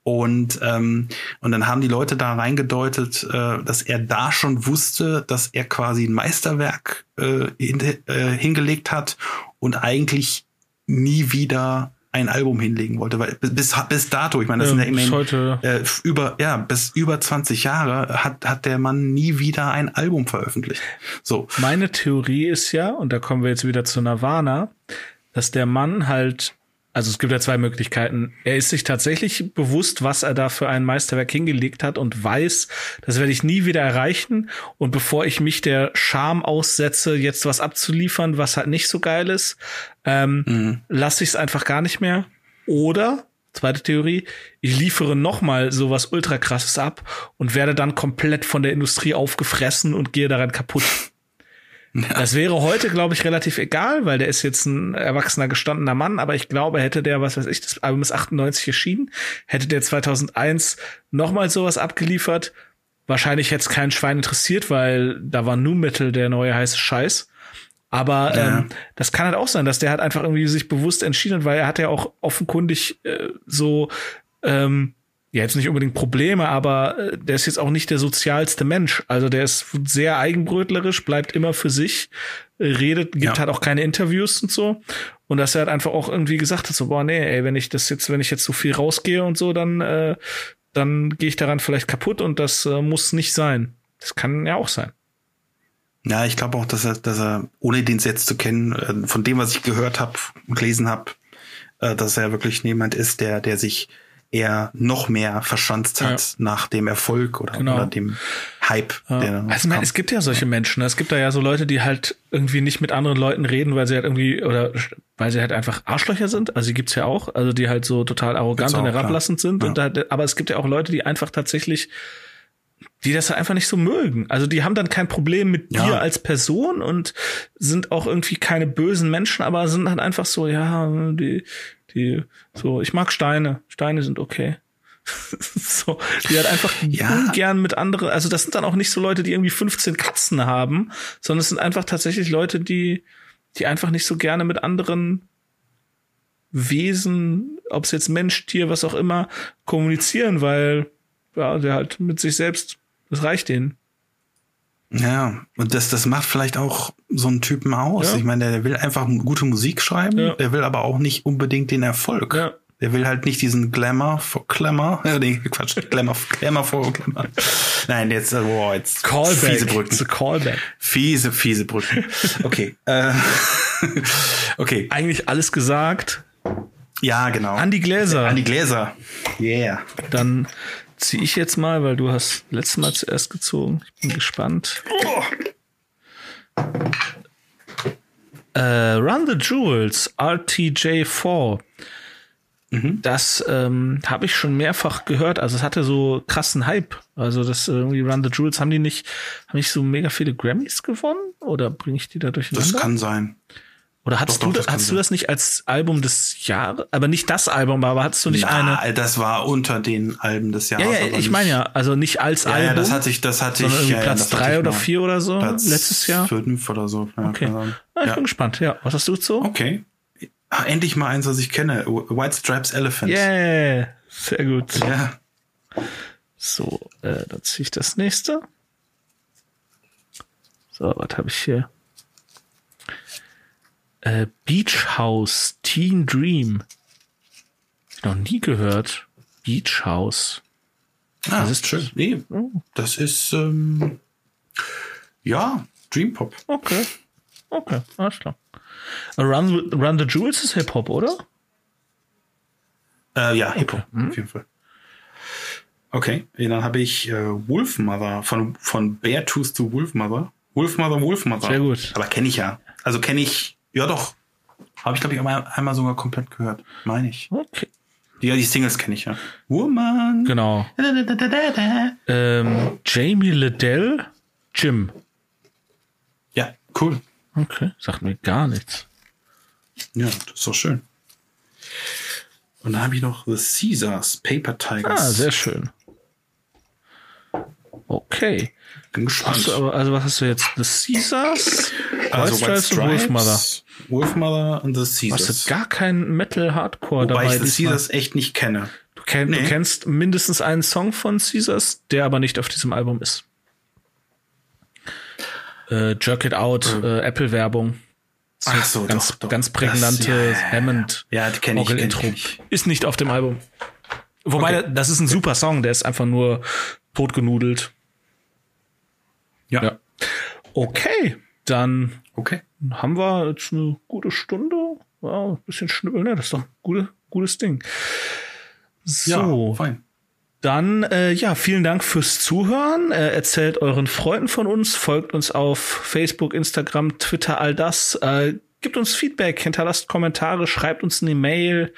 Und, ähm, und dann haben die Leute da reingedeutet, äh, dass er da schon wusste, dass er quasi ein Meisterwerk äh, hin, äh, hingelegt hat und eigentlich nie wieder ein Album hinlegen wollte, weil bis bis dato, ich meine, das ja, sind ja immerhin heute. Äh, über ja bis über 20 Jahre hat hat der Mann nie wieder ein Album veröffentlicht. So. Meine Theorie ist ja, und da kommen wir jetzt wieder zu Nirvana, dass der Mann halt also es gibt ja zwei Möglichkeiten. Er ist sich tatsächlich bewusst, was er da für ein Meisterwerk hingelegt hat und weiß, das werde ich nie wieder erreichen. Und bevor ich mich der Scham aussetze, jetzt was abzuliefern, was halt nicht so geil ist, ähm, mhm. lasse ich es einfach gar nicht mehr. Oder Zweite Theorie, ich liefere nochmal sowas ultra krasses ab und werde dann komplett von der Industrie aufgefressen und gehe daran kaputt. Das wäre heute, glaube ich, relativ egal, weil der ist jetzt ein erwachsener, gestandener Mann, aber ich glaube, hätte der, was weiß ich, das Album ist 98 erschienen, hätte der 2001 nochmal sowas abgeliefert, wahrscheinlich hätte es keinen Schwein interessiert, weil da war Nu Metal der neue heiße Scheiß. Aber ja. ähm, das kann halt auch sein, dass der halt einfach irgendwie sich bewusst entschieden hat, weil er hat ja auch offenkundig äh, so ähm, ja jetzt nicht unbedingt Probleme, aber äh, der ist jetzt auch nicht der sozialste Mensch. Also der ist sehr eigenbrötlerisch, bleibt immer für sich, redet, gibt ja. halt auch keine Interviews und so. Und dass er halt einfach auch irgendwie gesagt hat, so, boah, nee, ey, wenn ich das jetzt, wenn ich jetzt so viel rausgehe und so, dann, äh, dann gehe ich daran vielleicht kaputt und das äh, muss nicht sein. Das kann ja auch sein. Ja, ich glaube auch, dass er, dass er, ohne den jetzt zu kennen, äh, von dem, was ich gehört habe und gelesen habe, äh, dass er wirklich jemand ist, der, der sich er noch mehr verschanzt hat ja. nach dem Erfolg oder, genau. oder dem Hype. Ja. Also man, es gibt ja solche Menschen. Ne? Es gibt da ja so Leute, die halt irgendwie nicht mit anderen Leuten reden, weil sie halt irgendwie oder weil sie halt einfach Arschlöcher sind. Also die gibt's ja auch. Also die halt so total arrogant auch, und herablassend klar. sind. Ja. Und da, aber es gibt ja auch Leute, die einfach tatsächlich die das einfach nicht so mögen. Also die haben dann kein Problem mit Ja. dir als Person und sind auch irgendwie keine bösen Menschen, aber sind halt einfach so, ja, die, die, so, ich mag Steine. Steine sind okay. so, die halt einfach Ja. ungern mit anderen, also das sind dann auch nicht so Leute, die irgendwie 15 Katzen haben, sondern es sind einfach tatsächlich Leute, die, die einfach nicht so gerne mit anderen Wesen, ob es jetzt Mensch, Tier, was auch immer, kommunizieren, weil ja, der halt mit sich selbst, das reicht denen. Ja, und das, das macht vielleicht auch so einen Typen aus. Ja. Ich meine, der will einfach gute Musik schreiben, Ja. der will aber auch nicht unbedingt den Erfolg. Ja. Der will halt nicht diesen Glamour vor Glamour. Äh, nee, Quatsch, Glamour, Glamour vor Glamour. Nein, jetzt, äh, boah, jetzt fiese Brücken. It's a callback. Fiese, fiese Brücken. Okay. äh, okay. Eigentlich alles gesagt. Ja, genau. An die Gläser. An die Gläser. Yeah. Dann ziehe ich jetzt mal, weil du hast letztes Mal zuerst gezogen. Ich bin gespannt. Äh, Run the Jewels, RTJ4. Das ähm, habe ich schon mehrfach gehört. Also es hatte so krassen Hype. Also das äh, irgendwie Run the Jewels haben die nicht, haben nicht so mega viele Grammys gewonnen? Oder bringe ich die da durcheinander? Das kann sein. Oder hattest Doch, du doch, das, hattest du das nicht als Album des Jahres? Aber nicht das Album, aber hattest du nicht eine? Na, das war unter den Alben des Jahres. Ja, ja, ich meine ja, also nicht als Ja, Album, ja, das hatte ich, das hatte ich. Ja, Platz drei oder vier oder so Platz letztes Jahr. Fünf oder so. Ja, Okay. Ahnung. Ah, ich Ja. bin gespannt. Ja, was hast du so? Okay. Ah, endlich mal eins, was ich kenne. White Stripes Elephant. Yeah, sehr gut. Ja. So, äh, dann ziehe ich das nächste. So, was habe ich hier? Äh, Beach House Teen Dream. Noch nie gehört. Beach House. Ah, Das ist schön. Nee, das ist, ähm, ja, Dream Pop. Okay. Okay, alles klar. Äh, Run, Run the Jewels ist Hip-Hop, oder? Äh, ja, Hip-Hop, Hm? auf jeden Fall. Okay, dann habe ich äh, Wolf Mother von, von Beartooth zu Wolf Mother. Wolf Mother, Wolf Mother. Sehr gut. Aber kenne ich ja. Also kenne ich, ja doch. Habe ich, glaube ich, einmal, einmal sogar komplett gehört. Meine ich. Okay. Ja, die Singles kenne ich ja. Woman. Genau. Ähm, Jamie Liddell, Jim. Ja, cool. Okay, sagt mir gar nichts. Ja, das ist doch schön. Und dann habe ich noch The Caesars, Paper Tigers. Ah, sehr schön. Okay. Bin gespannt. Hast du also was hast du jetzt? The Caesars? also White Stripes und Wolfmother. Wolfmother und The Hast Caesars. du gar keinen Metal-Hardcore Wobei dabei? ich The? Caesars echt nicht kenne. Du, kenn, Nee. du kennst mindestens einen Song von Caesars, der aber nicht auf diesem Album ist. Äh, Jerk It Out, äh, Apple-Werbung. Ach so, ganz, doch, doch. ganz prägnante Das- ja. Hammond. Ja, die kenn ich, kenn ich, Orgel-Intro. kenn ich. Ist nicht auf dem Album. Wobei, Okay. das ist ein super Song, der ist einfach nur totgenudelt. Ja. Ja. Okay, dann Okay. haben wir jetzt eine gute Stunde. Ja, ein bisschen schnippeln, ne? Das ist doch ein gute, gutes Ding. So, Ja, fein. dann äh, ja, vielen Dank fürs Zuhören. Äh, erzählt euren Freunden von uns, folgt uns auf Facebook, Instagram, Twitter, all das. Äh, gibt uns Feedback, hinterlasst Kommentare, schreibt uns eine Mail.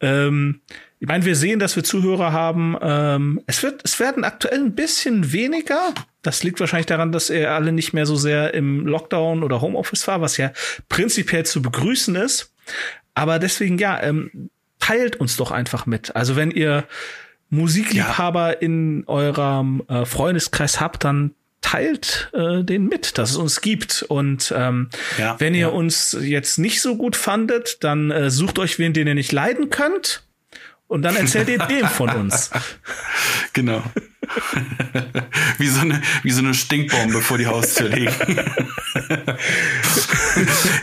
Ähm, ich meine, wir sehen, dass wir Zuhörer haben. Ähm, es wird, es werden aktuell ein bisschen weniger. Das liegt wahrscheinlich daran, dass ihr alle nicht mehr so sehr im Lockdown oder Homeoffice war, was ja prinzipiell zu begrüßen ist. Aber deswegen, ja, ähm, teilt uns doch einfach mit. Also wenn ihr Musikliebhaber in eurem äh, Freundeskreis habt, dann teilt äh, den mit, dass es uns gibt. Und ähm, Ja, wenn ihr ja. uns jetzt nicht so gut fandet, dann äh, sucht euch wen, den ihr nicht leiden könnt. Und dann erzählt ihr dem von uns. Genau. wie, so eine, wie so eine Stinkbombe vor die Haustür legen.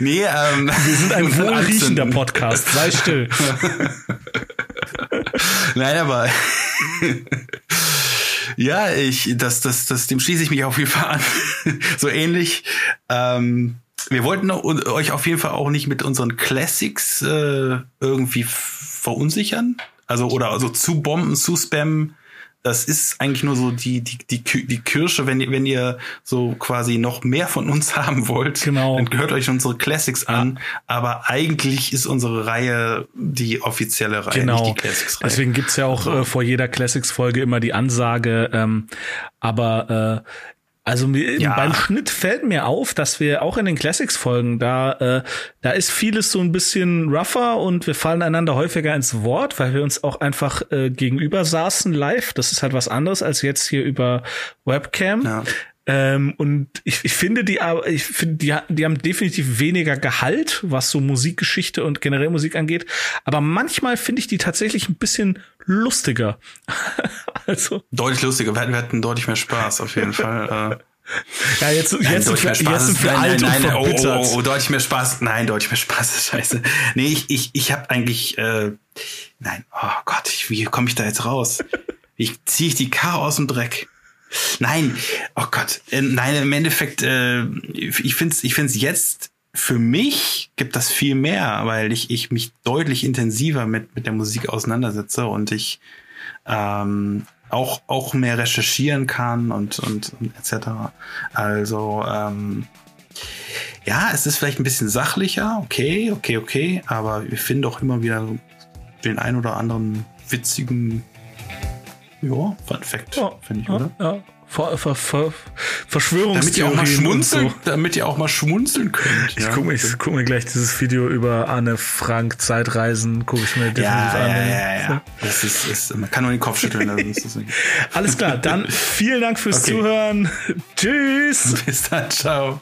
nee, ähm, Wir sind ein wohlriechender. Podcast. Sei still. Nein, aber ja, ich, das, das, das, dem schließe ich mich auf jeden Fall an. so ähnlich. Ähm, wir wollten euch auf jeden Fall auch nicht mit unseren Classics äh, irgendwie verunsichern. Also oder also zu bomben, zu spammen. das ist eigentlich nur so die, die, die, die Kirsche, wenn ihr, wenn ihr so quasi noch mehr von uns haben wollt, genau. dann gehört euch unsere Classics an. Aber eigentlich ist unsere Reihe die offizielle Reihe, genau. nicht die Classics-Reihe. Deswegen gibt's ja auch also. äh, vor jeder Classics-Folge immer die Ansage, ähm, aber äh, also mir, ja. beim Schnitt fällt mir auf, dass wir auch in den Classics-Folgen, da, äh, da ist vieles so ein bisschen rougher und wir fallen einander häufiger ins Wort, weil wir uns auch einfach äh, gegenüber saßen live. Das ist halt was anderes als jetzt hier über Webcam. Ja. Ähm, und ich, ich finde, die, ich finde, die, die haben definitiv weniger Gehalt, was so Musikgeschichte und generell Musik angeht. Aber manchmal finde ich die tatsächlich ein bisschen lustiger. also. Deutlich lustiger. Wir hatten, wir hatten deutlich mehr Spaß, auf jeden Fall. Äh. Ja, jetzt, nein, jetzt, sind wir, jetzt sind wir alt nein, nein, und oh, oh, oh, deutlich mehr Spaß. Nein, deutlich mehr Spaß. Scheiße. Nee, ich, ich, ich habe eigentlich, äh, nein, oh Gott, ich, wie komme ich da jetzt raus? Wie ziehe ich die Karre aus dem Dreck? Nein, oh Gott, äh, nein, im Endeffekt, äh, ich finde es ich find's jetzt für mich gibt das viel mehr, weil ich, ich mich deutlich intensiver mit, mit der Musik auseinandersetze und ich ähm, auch, auch mehr recherchieren kann und, und, und etc. Also, ähm, ja, es ist vielleicht ein bisschen sachlicher, okay, okay, okay, aber wir finden auch immer wieder den ein oder anderen witzigen ja, Fun Fact, ja, finde ich, ja, oder? Ja. Ver, ver, ver, Verschwörungstheorien. Damit ihr auch mal schmunzeln, so. damit ihr auch mal schmunzeln könnt. Ich ja. gucke mir, guck mir gleich dieses Video über Anne Frank Zeitreisen, gucke ich mir definitiv ja, an. Ja, ja, ja. Das ist, ist, man kann nur den Kopf schütteln. Also ist das Alles klar, dann vielen Dank fürs okay. Zuhören. Tschüss. Bis dann, ciao.